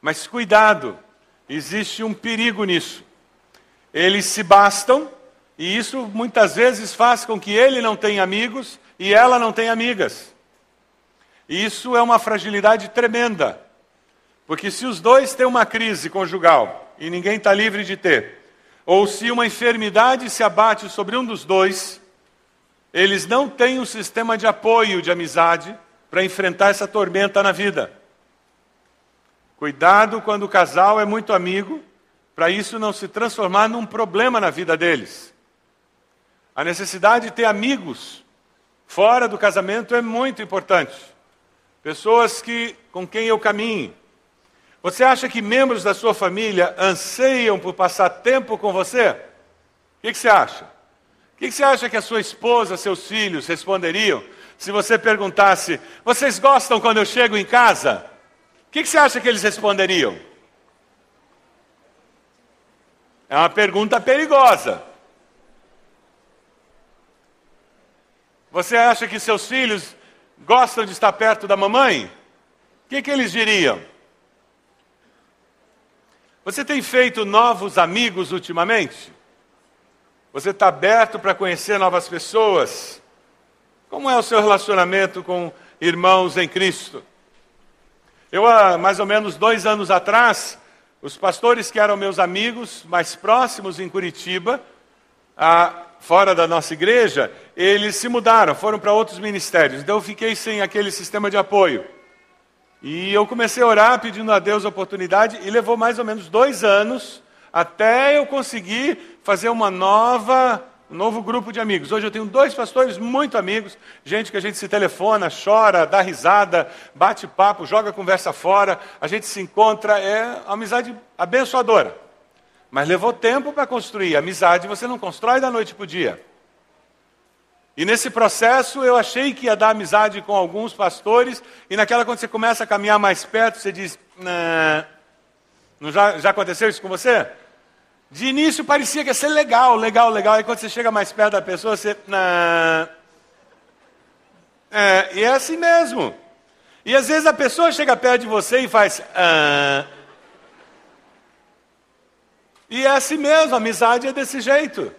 Mas cuidado, existe um perigo nisso. Eles se bastam e isso muitas vezes faz com que ele não tenha amigos e ela não tenha amigas. Isso é uma fragilidade tremenda. Porque se os dois têm uma crise conjugal e ninguém está livre de ter, ou se uma enfermidade se abate sobre um dos dois, eles não têm um sistema de apoio, de amizade, para enfrentar essa tormenta na vida. Cuidado quando o casal é muito amigo, para isso não se transformar num problema na vida deles. A necessidade de ter amigos fora do casamento é muito importante. Pessoas que, com quem eu caminho. Você acha que membros da sua família anseiam por passar tempo com você? O que, que você acha? O que você acha que a sua esposa, seus filhos responderiam se você perguntasse: Vocês gostam quando eu chego em casa? O que você acha que eles responderiam? É uma pergunta perigosa. Você acha que seus filhos gostam de estar perto da mamãe? O que, que eles diriam? Você tem feito novos amigos ultimamente? Você está aberto para conhecer novas pessoas? Como é o seu relacionamento com irmãos em Cristo? Eu, há mais ou menos dois anos atrás, os pastores que eram meus amigos mais próximos em Curitiba, fora da nossa igreja, eles se mudaram, foram para outros ministérios. Então eu fiquei sem aquele sistema de apoio. E eu comecei a orar pedindo a Deus a oportunidade, e levou mais ou menos dois anos até eu conseguir fazer uma nova, um novo grupo de amigos. Hoje eu tenho dois pastores muito amigos, gente que a gente se telefona, chora, dá risada, bate papo, joga conversa fora, a gente se encontra, é uma amizade abençoadora. Mas levou tempo para construir. Amizade você não constrói da noite para o dia. E nesse processo eu achei que ia dar amizade com alguns pastores, e naquela quando você começa a caminhar mais perto, você diz, não já, já aconteceu isso com você? De início parecia que ia ser legal, legal, legal. Aí quando você chega mais perto da pessoa, você. Nah. É, e é assim mesmo. E às vezes a pessoa chega perto de você e faz. Ah. E é assim mesmo, a amizade é desse jeito.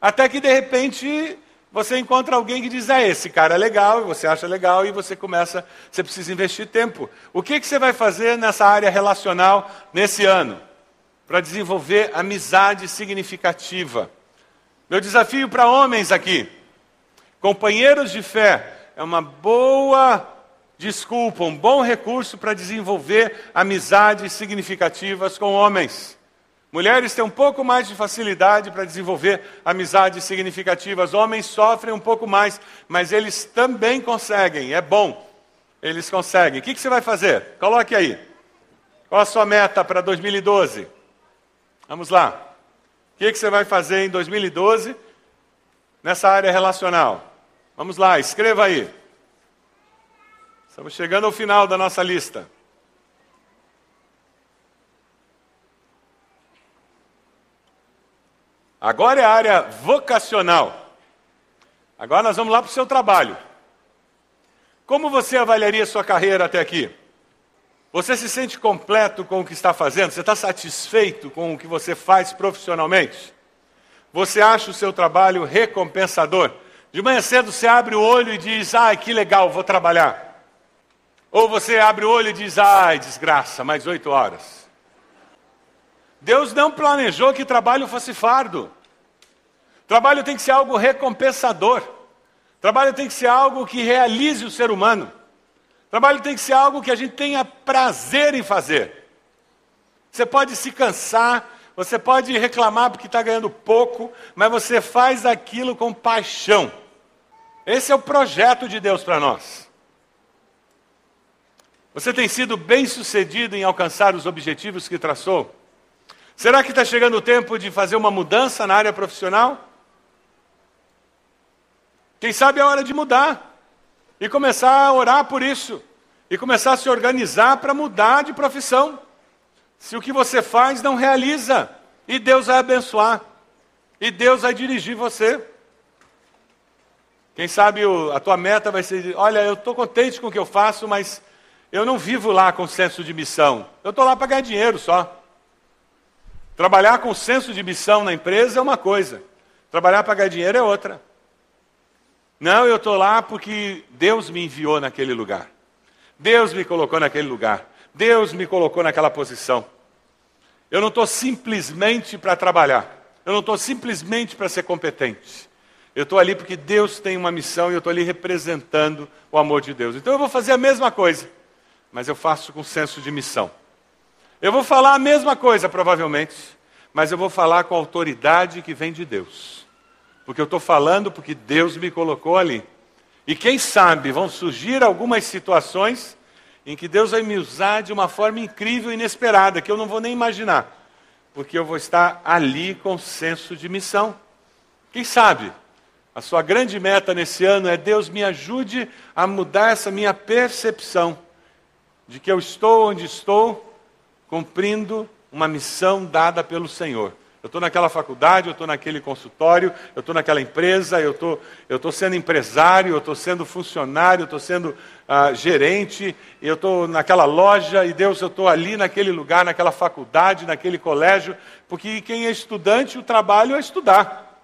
Até que de repente você encontra alguém que diz: é, esse cara é legal, e você acha legal, e você começa, você precisa investir tempo. O que, que você vai fazer nessa área relacional nesse ano? Para desenvolver amizade significativa. Meu desafio para homens aqui, companheiros de fé, é uma boa desculpa, um bom recurso para desenvolver amizades significativas com homens. Mulheres têm um pouco mais de facilidade para desenvolver amizades significativas. Homens sofrem um pouco mais, mas eles também conseguem. É bom. Eles conseguem. O que, que você vai fazer? Coloque aí. Qual a sua meta para 2012? Vamos lá. O que, que você vai fazer em 2012 nessa área relacional? Vamos lá, escreva aí. Estamos chegando ao final da nossa lista. Agora é a área vocacional. Agora nós vamos lá para o seu trabalho. Como você avaliaria sua carreira até aqui? Você se sente completo com o que está fazendo? Você está satisfeito com o que você faz profissionalmente? Você acha o seu trabalho recompensador? De manhã cedo você abre o olho e diz: ai, que legal, vou trabalhar. Ou você abre o olho e diz: ai, desgraça, mais oito horas. Deus não planejou que trabalho fosse fardo. Trabalho tem que ser algo recompensador. Trabalho tem que ser algo que realize o ser humano. Trabalho tem que ser algo que a gente tenha prazer em fazer. Você pode se cansar, você pode reclamar porque está ganhando pouco, mas você faz aquilo com paixão. Esse é o projeto de Deus para nós. Você tem sido bem sucedido em alcançar os objetivos que traçou? Será que está chegando o tempo de fazer uma mudança na área profissional? Quem sabe é hora de mudar e começar a orar por isso e começar a se organizar para mudar de profissão. Se o que você faz não realiza, e Deus vai abençoar, e Deus vai dirigir você. Quem sabe a tua meta vai ser: olha, eu estou contente com o que eu faço, mas eu não vivo lá com senso de missão. Eu estou lá para ganhar dinheiro só. Trabalhar com senso de missão na empresa é uma coisa, trabalhar para ganhar dinheiro é outra. Não, eu estou lá porque Deus me enviou naquele lugar. Deus me colocou naquele lugar. Deus me colocou naquela posição. Eu não estou simplesmente para trabalhar. Eu não estou simplesmente para ser competente. Eu estou ali porque Deus tem uma missão e eu estou ali representando o amor de Deus. Então eu vou fazer a mesma coisa, mas eu faço com senso de missão. Eu vou falar a mesma coisa, provavelmente, mas eu vou falar com autoridade que vem de Deus. Porque eu estou falando porque Deus me colocou ali. E quem sabe vão surgir algumas situações em que Deus vai me usar de uma forma incrível e inesperada, que eu não vou nem imaginar. Porque eu vou estar ali com senso de missão. Quem sabe? A sua grande meta nesse ano é Deus me ajude a mudar essa minha percepção de que eu estou onde estou cumprindo uma missão dada pelo Senhor. Eu estou naquela faculdade, eu estou naquele consultório, eu estou naquela empresa, eu estou tô sendo empresário, eu estou sendo funcionário, eu estou sendo uh, gerente, eu estou naquela loja, e Deus, eu estou ali naquele lugar, naquela faculdade, naquele colégio, porque quem é estudante, o trabalho é estudar.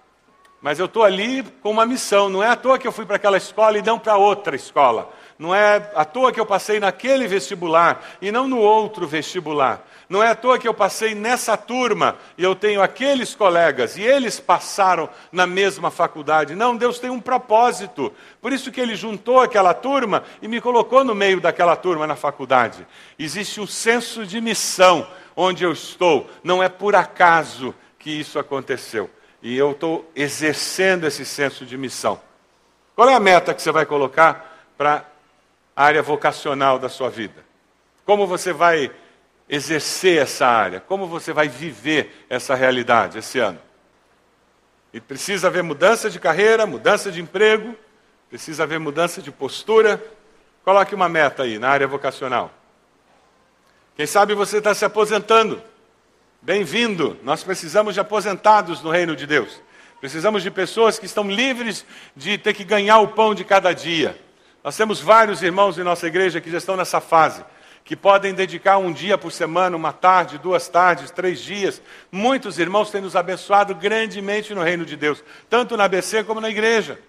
Mas eu estou ali com uma missão, não é à toa que eu fui para aquela escola e não para outra escola. Não é à toa que eu passei naquele vestibular e não no outro vestibular. Não é à toa que eu passei nessa turma e eu tenho aqueles colegas e eles passaram na mesma faculdade. Não, Deus tem um propósito. Por isso que ele juntou aquela turma e me colocou no meio daquela turma na faculdade. Existe um senso de missão onde eu estou. Não é por acaso que isso aconteceu. E eu estou exercendo esse senso de missão. Qual é a meta que você vai colocar para área vocacional da sua vida. Como você vai exercer essa área? Como você vai viver essa realidade esse ano? E precisa haver mudança de carreira, mudança de emprego, precisa haver mudança de postura. Coloque uma meta aí na área vocacional. Quem sabe você está se aposentando. Bem-vindo. Nós precisamos de aposentados no reino de Deus. Precisamos de pessoas que estão livres de ter que ganhar o pão de cada dia nós temos vários irmãos em nossa igreja que já estão nessa fase. que podem dedicar um dia por semana, uma tarde, duas tardes, três dias. Muitos irmãos têm nos abençoado grandemente no reino de Deus, tanto na ABC como na igreja.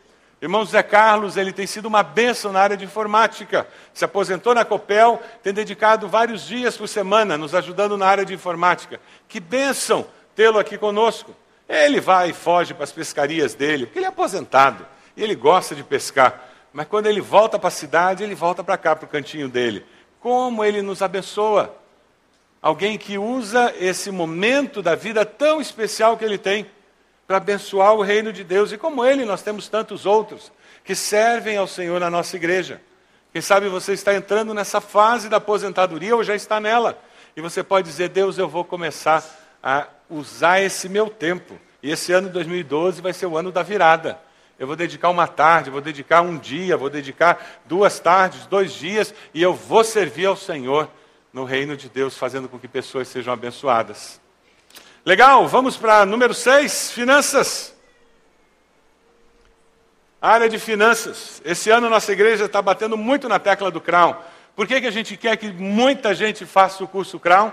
Irmão Zé Carlos, ele tem sido uma bênção na área de informática. Se aposentou na Copel, tem dedicado vários dias por semana nos ajudando na área de informática. Que bênção tê-lo aqui conosco. Ele vai e foge para as pescarias dele, porque ele é aposentado e ele gosta de pescar. Mas quando ele volta para a cidade, ele volta para cá, para o cantinho dele. Como ele nos abençoa. Alguém que usa esse momento da vida tão especial que ele tem para abençoar o reino de Deus. E como ele, nós temos tantos outros que servem ao Senhor na nossa igreja. Quem sabe você está entrando nessa fase da aposentadoria ou já está nela. E você pode dizer: Deus, eu vou começar a usar esse meu tempo. E esse ano de 2012 vai ser o ano da virada. Eu vou dedicar uma tarde, vou dedicar um dia, vou dedicar duas tardes, dois dias, e eu vou servir ao Senhor no reino de Deus, fazendo com que pessoas sejam abençoadas. Legal, vamos para número 6, finanças. Área de finanças. Esse ano nossa igreja está batendo muito na tecla do Crown. Por que, que a gente quer que muita gente faça o curso Crown?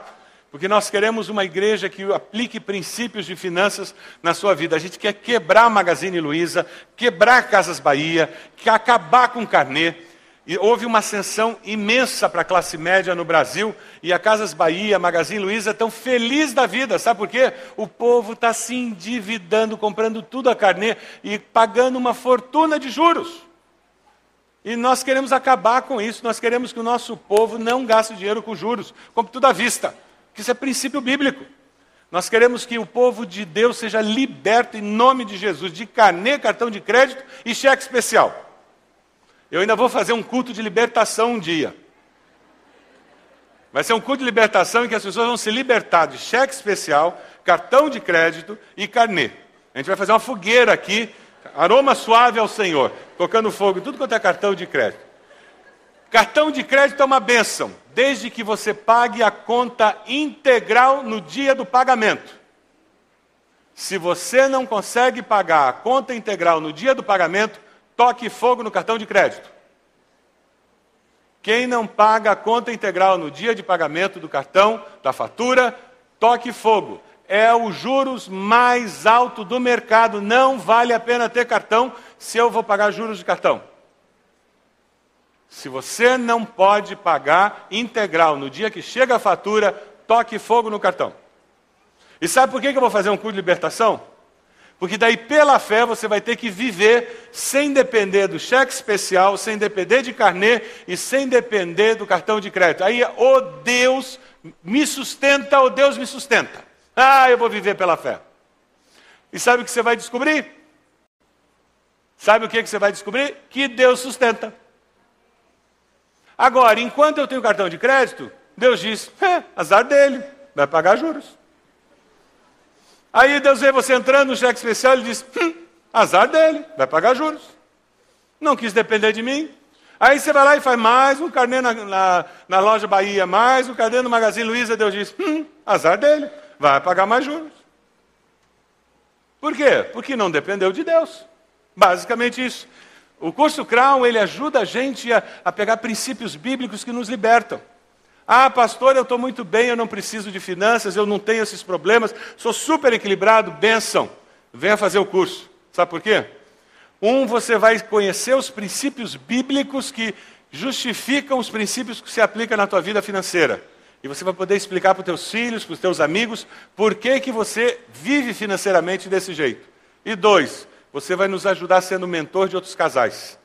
Porque nós queremos uma igreja que aplique princípios de finanças na sua vida. A gente quer quebrar Magazine Luiza, quebrar Casas Bahia, acabar com o carnê. E houve uma ascensão imensa para a classe média no Brasil e a Casas Bahia, a Magazine Luiza estão felizes da vida. Sabe por quê? O povo está se endividando, comprando tudo a carnê e pagando uma fortuna de juros. E nós queremos acabar com isso. Nós queremos que o nosso povo não gaste dinheiro com juros, compre tudo à vista. Isso é princípio bíblico. Nós queremos que o povo de Deus seja liberto em nome de Jesus de carnê, cartão de crédito e cheque especial. Eu ainda vou fazer um culto de libertação um dia. Vai ser um culto de libertação em que as pessoas vão se libertar de cheque especial, cartão de crédito e carnê. A gente vai fazer uma fogueira aqui, aroma suave ao Senhor, colocando fogo tudo quanto é cartão de crédito. Cartão de crédito é uma bênção, desde que você pague a conta integral no dia do pagamento. Se você não consegue pagar a conta integral no dia do pagamento, toque fogo no cartão de crédito. Quem não paga a conta integral no dia de pagamento do cartão, da fatura, toque fogo. É o juros mais alto do mercado. Não vale a pena ter cartão se eu vou pagar juros de cartão. Se você não pode pagar integral no dia que chega a fatura, toque fogo no cartão. E sabe por que eu vou fazer um curso de libertação? Porque daí, pela fé, você vai ter que viver sem depender do cheque especial, sem depender de carnê e sem depender do cartão de crédito. Aí, o oh Deus me sustenta, o oh Deus me sustenta. Ah, eu vou viver pela fé. E sabe o que você vai descobrir? Sabe o que você vai descobrir? Que Deus sustenta. Agora, enquanto eu tenho cartão de crédito, Deus diz: é, azar dele, vai pagar juros. Aí Deus vê você entrando no cheque especial e diz: hum, azar dele, vai pagar juros. Não quis depender de mim. Aí você vai lá e faz mais um carnê na, na, na loja Bahia, mais um carnê no Magazine Luiza. Deus diz: hum, azar dele, vai pagar mais juros. Por quê? Porque não dependeu de Deus. Basicamente isso. O curso Crown, ele ajuda a gente a, a pegar princípios bíblicos que nos libertam. Ah, pastor, eu estou muito bem, eu não preciso de finanças, eu não tenho esses problemas, sou super equilibrado, benção. Venha fazer o curso. Sabe por quê? Um, você vai conhecer os princípios bíblicos que justificam os princípios que se aplicam na tua vida financeira. E você vai poder explicar para os teus filhos, para os teus amigos, por que, que você vive financeiramente desse jeito. E dois, você vai nos ajudar sendo mentor de outros casais.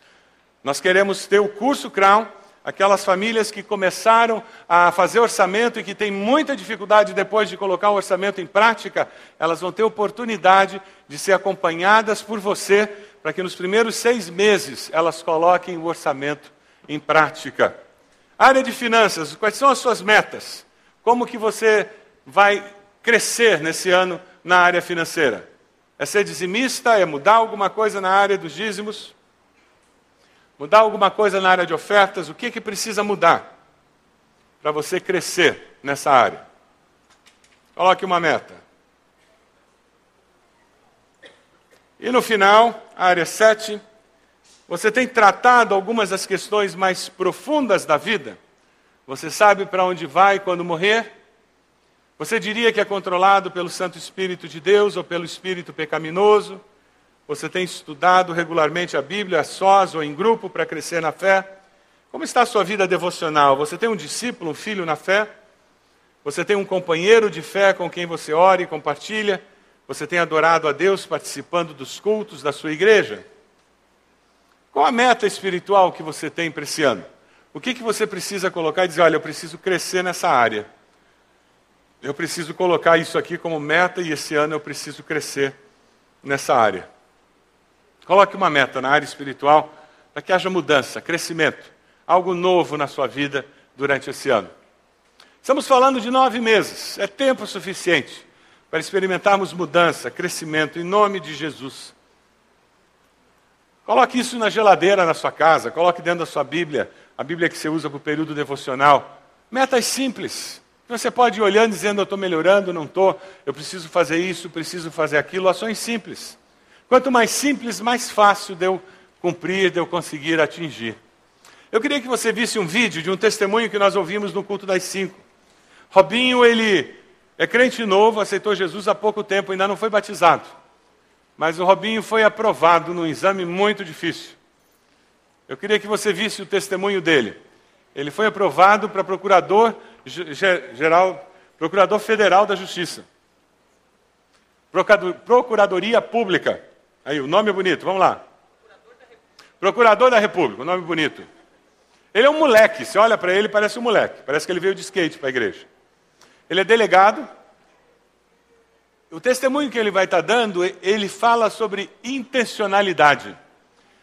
Nós queremos ter o curso Crown, aquelas famílias que começaram a fazer orçamento e que têm muita dificuldade depois de colocar o orçamento em prática, elas vão ter oportunidade de ser acompanhadas por você, para que nos primeiros seis meses elas coloquem o orçamento em prática. Área de finanças, quais são as suas metas? Como que você vai crescer nesse ano na área financeira? É ser dizimista? É mudar alguma coisa na área dos dízimos? Mudar alguma coisa na área de ofertas? O que, que precisa mudar para você crescer nessa área? Coloque uma meta. E no final, área 7, você tem tratado algumas das questões mais profundas da vida? Você sabe para onde vai quando morrer? Você diria que é controlado pelo Santo Espírito de Deus ou pelo Espírito pecaminoso? Você tem estudado regularmente a Bíblia, sós ou em grupo, para crescer na fé? Como está a sua vida devocional? Você tem um discípulo, um filho na fé? Você tem um companheiro de fé com quem você ora e compartilha? Você tem adorado a Deus participando dos cultos da sua igreja? Qual a meta espiritual que você tem para esse ano? O que, que você precisa colocar e dizer, olha, eu preciso crescer nessa área. Eu preciso colocar isso aqui como meta e esse ano eu preciso crescer nessa área. Coloque uma meta na área espiritual para que haja mudança, crescimento, algo novo na sua vida durante esse ano. Estamos falando de nove meses, é tempo suficiente para experimentarmos mudança, crescimento, em nome de Jesus. Coloque isso na geladeira na sua casa, coloque dentro da sua Bíblia, a Bíblia que você usa para o período devocional. Metas simples. Você pode ir olhando dizendo, eu estou melhorando, não estou, eu preciso fazer isso, preciso fazer aquilo. Ações simples. Quanto mais simples, mais fácil de eu cumprir, de eu conseguir atingir. Eu queria que você visse um vídeo de um testemunho que nós ouvimos no culto das cinco. Robinho, ele é crente novo, aceitou Jesus há pouco tempo, ainda não foi batizado. Mas o Robinho foi aprovado num exame muito difícil. Eu queria que você visse o testemunho dele. Ele foi aprovado para procurador geral, procurador federal da Justiça. Procuradoria Pública. Aí, o nome é bonito, vamos lá. Procurador da República, o nome é bonito. Ele é um moleque, você olha para ele, parece um moleque. Parece que ele veio de skate para a igreja. Ele é delegado. O testemunho que ele vai estar dando, ele fala sobre intencionalidade.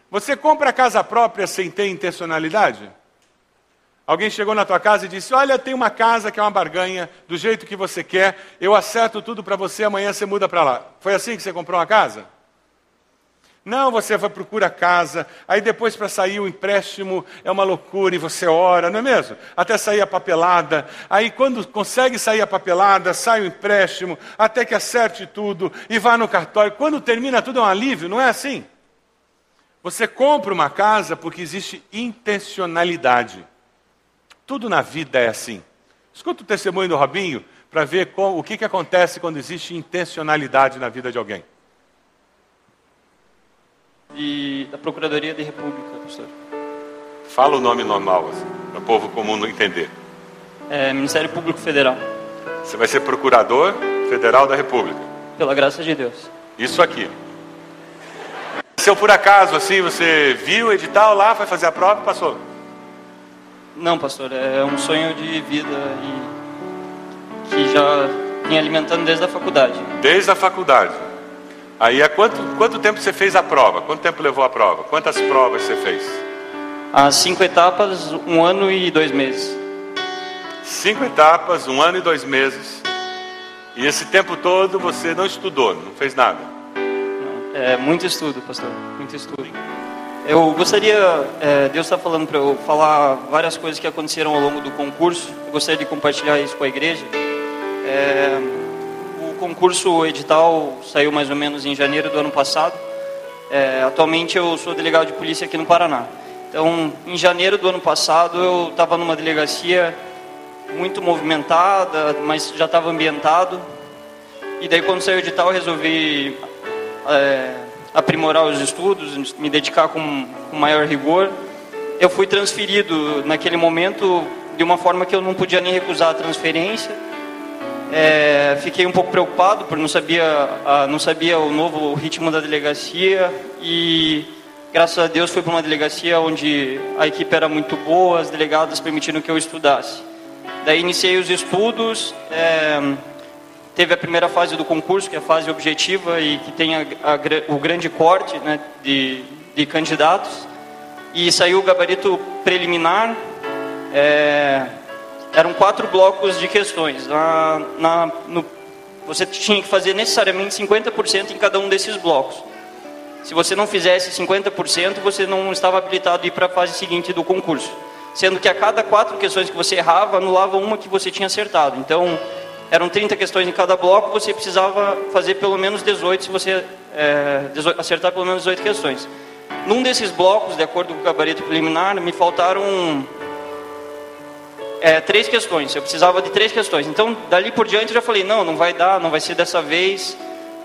Você compra casa própria sem ter intencionalidade? Alguém chegou na tua casa e disse: Olha, tem uma casa que é uma barganha, do jeito que você quer, eu acerto tudo para você, amanhã você muda para lá. Foi assim que você comprou uma casa? Não, você vai procura casa, aí depois para sair o empréstimo é uma loucura e você ora, não é mesmo? Até sair a papelada. Aí quando consegue sair a papelada, sai o empréstimo, até que acerte tudo e vá no cartório. Quando termina tudo é um alívio, não é assim? Você compra uma casa porque existe intencionalidade. Tudo na vida é assim. Escuta o testemunho do Robinho para ver o que, que acontece quando existe intencionalidade na vida de alguém de, da Procuradoria de República, professor. Fala o nome normal, assim, para o povo comum não entender. É, Ministério Público Federal. Você vai ser Procurador Federal da República. Pela graça de Deus. Isso aqui. Se eu por acaso, assim, você viu o edital lá, foi fazer a prova e passou? Não, pastor, é um sonho de vida e que já vem alimentando desde a faculdade. Desde a faculdade. Aí, há quanto, quanto tempo você fez a prova? Quanto tempo levou a prova? Quantas provas você fez? As cinco etapas, um ano e dois meses. Cinco etapas, um ano e dois meses. E esse tempo todo você não estudou, não fez nada? Não, é muito estudo, pastor, muito estudo. Eu gostaria, é, Deus está falando para eu falar várias coisas que aconteceram ao longo do concurso. Eu gostaria de compartilhar isso com a igreja. É, concurso edital saiu mais ou menos em janeiro do ano passado. É, atualmente eu sou delegado de polícia aqui no Paraná. Então, em janeiro do ano passado, eu estava numa delegacia muito movimentada, mas já estava ambientado. E daí, quando saiu o edital, eu resolvi é, aprimorar os estudos, me dedicar com, com maior rigor. Eu fui transferido naquele momento de uma forma que eu não podia nem recusar a transferência é, fiquei um pouco preocupado por não sabia, não sabia o novo ritmo da delegacia e graças a Deus fui para uma delegacia onde a equipe era muito boa, as delegadas permitiram que eu estudasse. Daí iniciei os estudos, é, teve a primeira fase do concurso, que é a fase objetiva e que tem a, a, o grande corte né, de, de candidatos, e saiu o gabarito preliminar. É, eram quatro blocos de questões. Na, na, no, você tinha que fazer necessariamente 50% em cada um desses blocos. Se você não fizesse 50%, você não estava habilitado a ir para a fase seguinte do concurso. Sendo que a cada quatro questões que você errava, anulava uma que você tinha acertado. Então, eram 30 questões em cada bloco, você precisava fazer pelo menos 18 se você é, acertar pelo menos 18 questões. Num desses blocos, de acordo com o gabarito preliminar, me faltaram é, três questões. Eu precisava de três questões. Então, dali por diante, eu já falei: não, não vai dar, não vai ser dessa vez.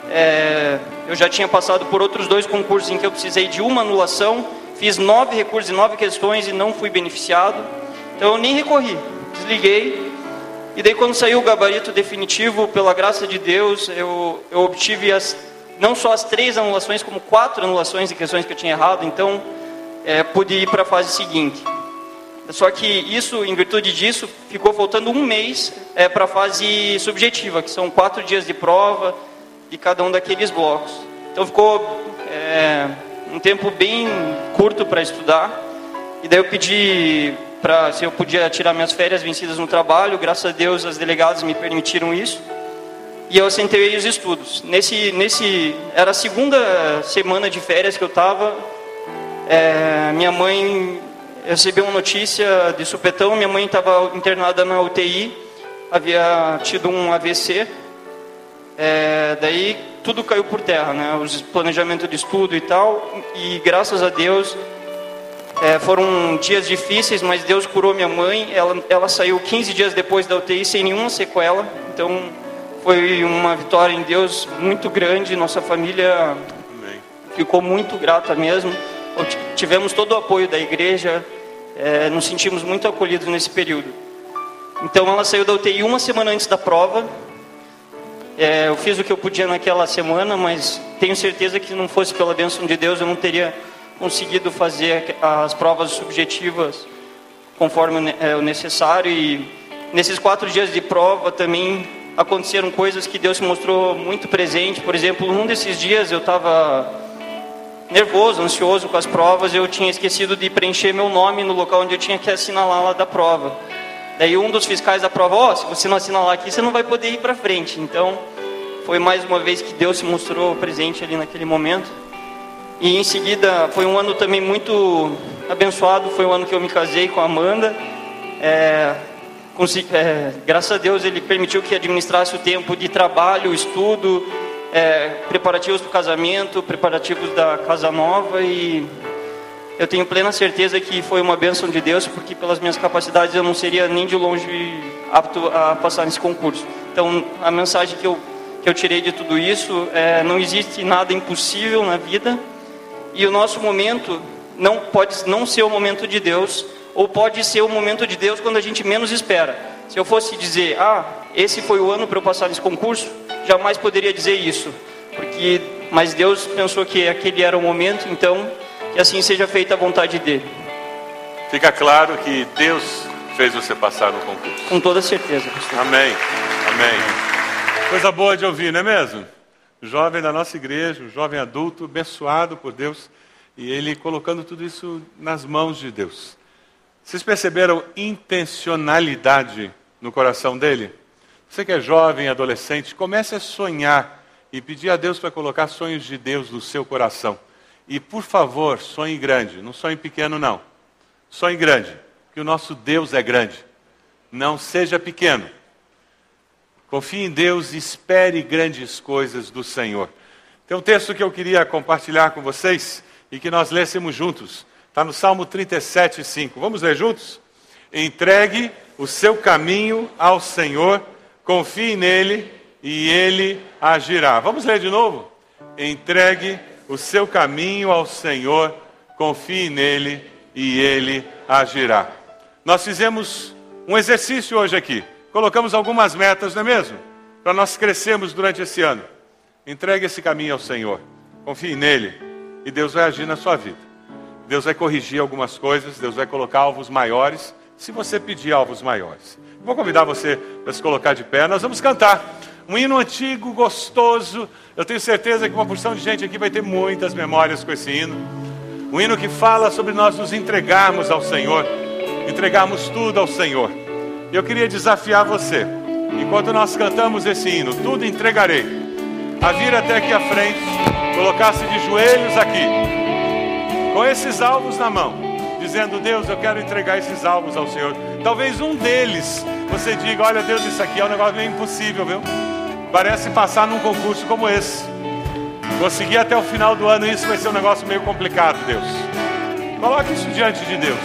É, eu já tinha passado por outros dois concursos em que eu precisei de uma anulação. Fiz nove recursos e nove questões e não fui beneficiado. Então, eu nem recorri. Desliguei. E daí, quando saiu o gabarito definitivo, pela graça de Deus, eu, eu obtive as, não só as três anulações, como quatro anulações de questões que eu tinha errado. Então, é, pude ir para a fase seguinte. Só que isso, em virtude disso, ficou faltando um mês é, para a fase subjetiva, que são quatro dias de prova de cada um daqueles blocos. Então ficou é, um tempo bem curto para estudar. E daí eu pedi para se eu podia tirar minhas férias vencidas no trabalho. Graças a Deus as delegadas me permitiram isso. E eu assentei os estudos. Nesse, nesse era a segunda semana de férias que eu estava. É, minha mãe eu recebi uma notícia de supetão, minha mãe estava internada na UTI, havia tido um AVC, é, daí tudo caiu por terra, né? Os planejamentos de estudo e tal, e graças a Deus é, foram dias difíceis, mas Deus curou minha mãe. Ela, ela saiu 15 dias depois da UTI sem nenhuma sequela, então foi uma vitória em Deus muito grande. Nossa família Amém. ficou muito grata mesmo. Tivemos todo o apoio da igreja, é, nos sentimos muito acolhidos nesse período. Então ela saiu da UTI uma semana antes da prova. É, eu fiz o que eu podia naquela semana, mas tenho certeza que não fosse pela bênção de Deus eu não teria conseguido fazer as provas subjetivas conforme é, o necessário. E nesses quatro dias de prova também aconteceram coisas que Deus se mostrou muito presente. Por exemplo, num desses dias eu estava nervoso, ansioso com as provas, eu tinha esquecido de preencher meu nome no local onde eu tinha que assinalar lá da prova. Daí um dos fiscais da prova, ó, oh, se você não assinalar aqui, você não vai poder ir para frente. Então, foi mais uma vez que Deus se mostrou presente ali naquele momento. E em seguida, foi um ano também muito abençoado, foi o um ano que eu me casei com a Amanda. É, consegui, é, graças a Deus, ele permitiu que administrasse o tempo de trabalho, estudo, é, preparativos para o casamento, preparativos da casa nova e eu tenho plena certeza que foi uma bênção de Deus, porque pelas minhas capacidades eu não seria nem de longe apto a passar nesse concurso. Então, a mensagem que eu, que eu tirei de tudo isso é: não existe nada impossível na vida, e o nosso momento não pode não ser o momento de Deus, ou pode ser o momento de Deus quando a gente menos espera. Se eu fosse dizer, ah, esse foi o ano para eu passar nesse concurso, jamais poderia dizer isso, porque mas Deus pensou que aquele era o momento, então que assim seja feita a vontade dele. Fica claro que Deus fez você passar no concurso. Com toda certeza, pastor. Amém. Amém. Coisa boa de ouvir, não é mesmo? Jovem da nossa igreja, um jovem adulto, abençoado por Deus, e ele colocando tudo isso nas mãos de Deus. Vocês perceberam intencionalidade no coração dele? Você que é jovem, adolescente, comece a sonhar e pedir a Deus para colocar sonhos de Deus no seu coração. E por favor, sonhe grande, não sonhe pequeno não. Sonhe grande, que o nosso Deus é grande. Não seja pequeno. Confie em Deus e espere grandes coisas do Senhor. Tem um texto que eu queria compartilhar com vocês e que nós lêssemos juntos. Está no Salmo 37, 5. Vamos ler juntos? Entregue o seu caminho ao Senhor confie nele e ele agirá. Vamos ler de novo? Entregue o seu caminho ao Senhor, confie nele e ele agirá. Nós fizemos um exercício hoje aqui. Colocamos algumas metas, não é mesmo? Para nós crescermos durante esse ano. Entregue esse caminho ao Senhor. Confie nele e Deus vai agir na sua vida. Deus vai corrigir algumas coisas, Deus vai colocar alvos maiores, se você pedir alvos maiores. Vou convidar você para se colocar de pé. Nós vamos cantar um hino antigo, gostoso. Eu tenho certeza que uma porção de gente aqui vai ter muitas memórias com esse hino. Um hino que fala sobre nós nos entregarmos ao Senhor, entregarmos tudo ao Senhor. Eu queria desafiar você, enquanto nós cantamos esse hino, tudo entregarei, a vir até aqui à frente, colocar-se de joelhos aqui, com esses alvos na mão, dizendo: Deus, eu quero entregar esses alvos ao Senhor. Talvez um deles você diga: Olha, Deus, isso aqui é um negócio meio impossível, viu? Parece passar num concurso como esse. Conseguir até o final do ano isso vai ser um negócio meio complicado, Deus. Coloque isso diante de Deus.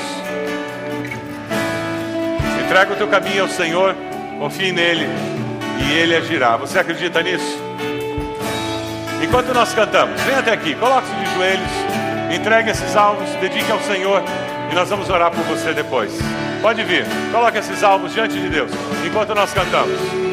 Entrega o teu caminho ao Senhor, confie nele e ele agirá. Você acredita nisso? Enquanto nós cantamos, vem até aqui, coloque-se de joelhos, entregue esses alvos, dedique ao Senhor e nós vamos orar por você depois. Pode vir, coloque esses alvos diante de Deus, enquanto nós cantamos.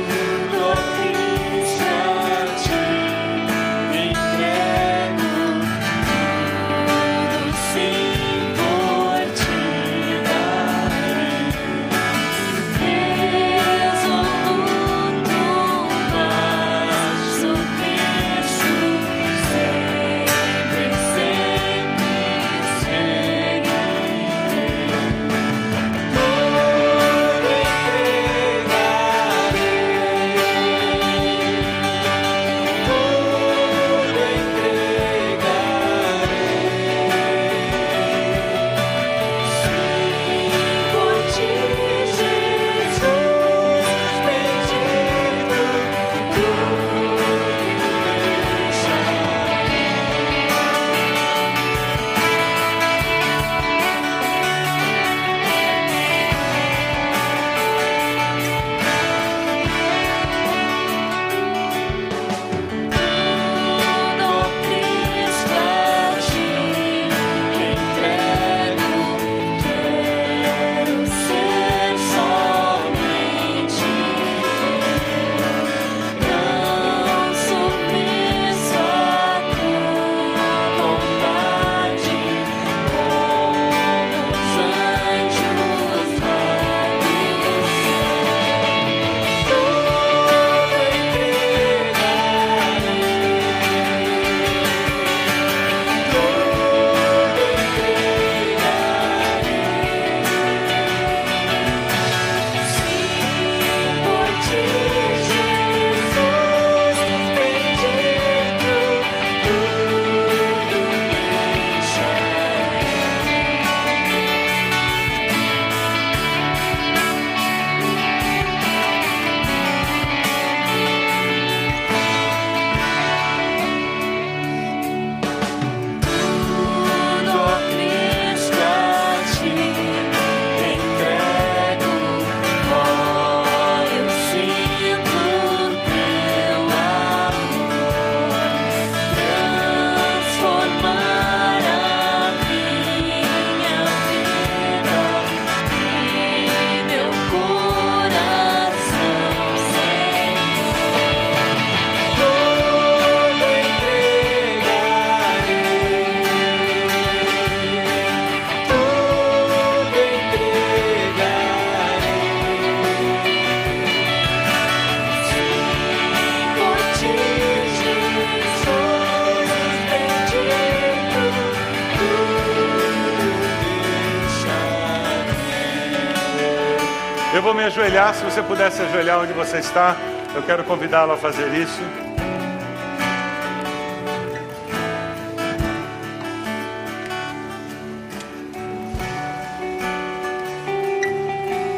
Ajoelhar, se você pudesse ajoelhar onde você está, eu quero convidá-lo a fazer isso.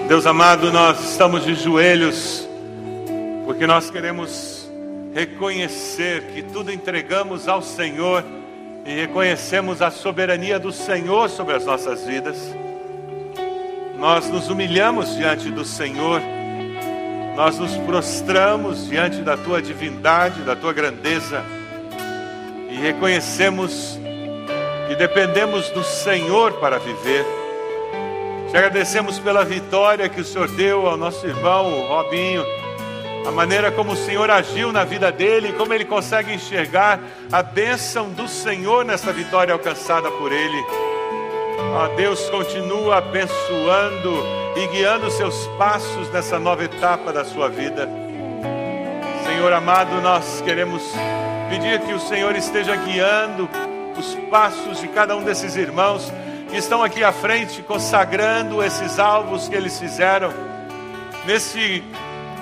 Deus amado, nós estamos de joelhos, porque nós queremos reconhecer que tudo entregamos ao Senhor e reconhecemos a soberania do Senhor sobre as nossas vidas nós nos humilhamos diante do Senhor, nós nos prostramos diante da tua divindade, da tua grandeza e reconhecemos que dependemos do Senhor para viver. Te agradecemos pela vitória que o Senhor deu ao nosso irmão Robinho, a maneira como o Senhor agiu na vida dele, como ele consegue enxergar a bênção do Senhor nessa vitória alcançada por ele. Ó Deus, continua abençoando e guiando seus passos nessa nova etapa da sua vida. Senhor amado, nós queremos pedir que o Senhor esteja guiando os passos de cada um desses irmãos que estão aqui à frente, consagrando esses alvos que eles fizeram. Nesse,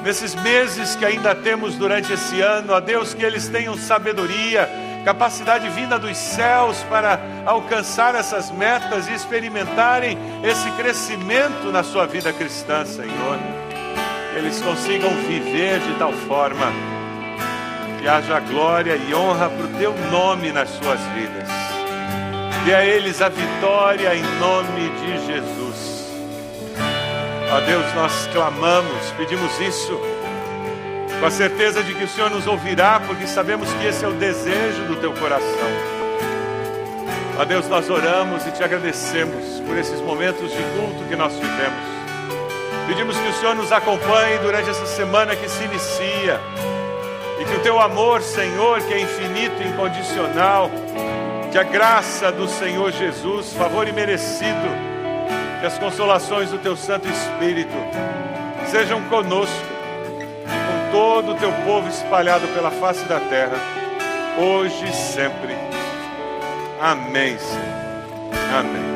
nesses meses que ainda temos durante esse ano, ó Deus, que eles tenham sabedoria capacidade vinda dos céus para alcançar essas metas e experimentarem esse crescimento na sua vida cristã, Senhor. Que eles consigam viver de tal forma que haja glória e honra para o teu nome nas suas vidas. Dê a eles a vitória em nome de Jesus. Ó Deus, nós clamamos, pedimos isso, com a certeza de que o Senhor nos ouvirá, porque sabemos que esse é o desejo do teu coração. Ó Deus, nós oramos e te agradecemos por esses momentos de culto que nós tivemos. Pedimos que o Senhor nos acompanhe durante essa semana que se inicia. E que o teu amor, Senhor, que é infinito e incondicional, que a graça do Senhor Jesus, favor imerecido, que as consolações do teu Santo Espírito sejam conosco todo o teu povo espalhado pela face da terra, hoje e sempre. Amém, Senhor. Amém.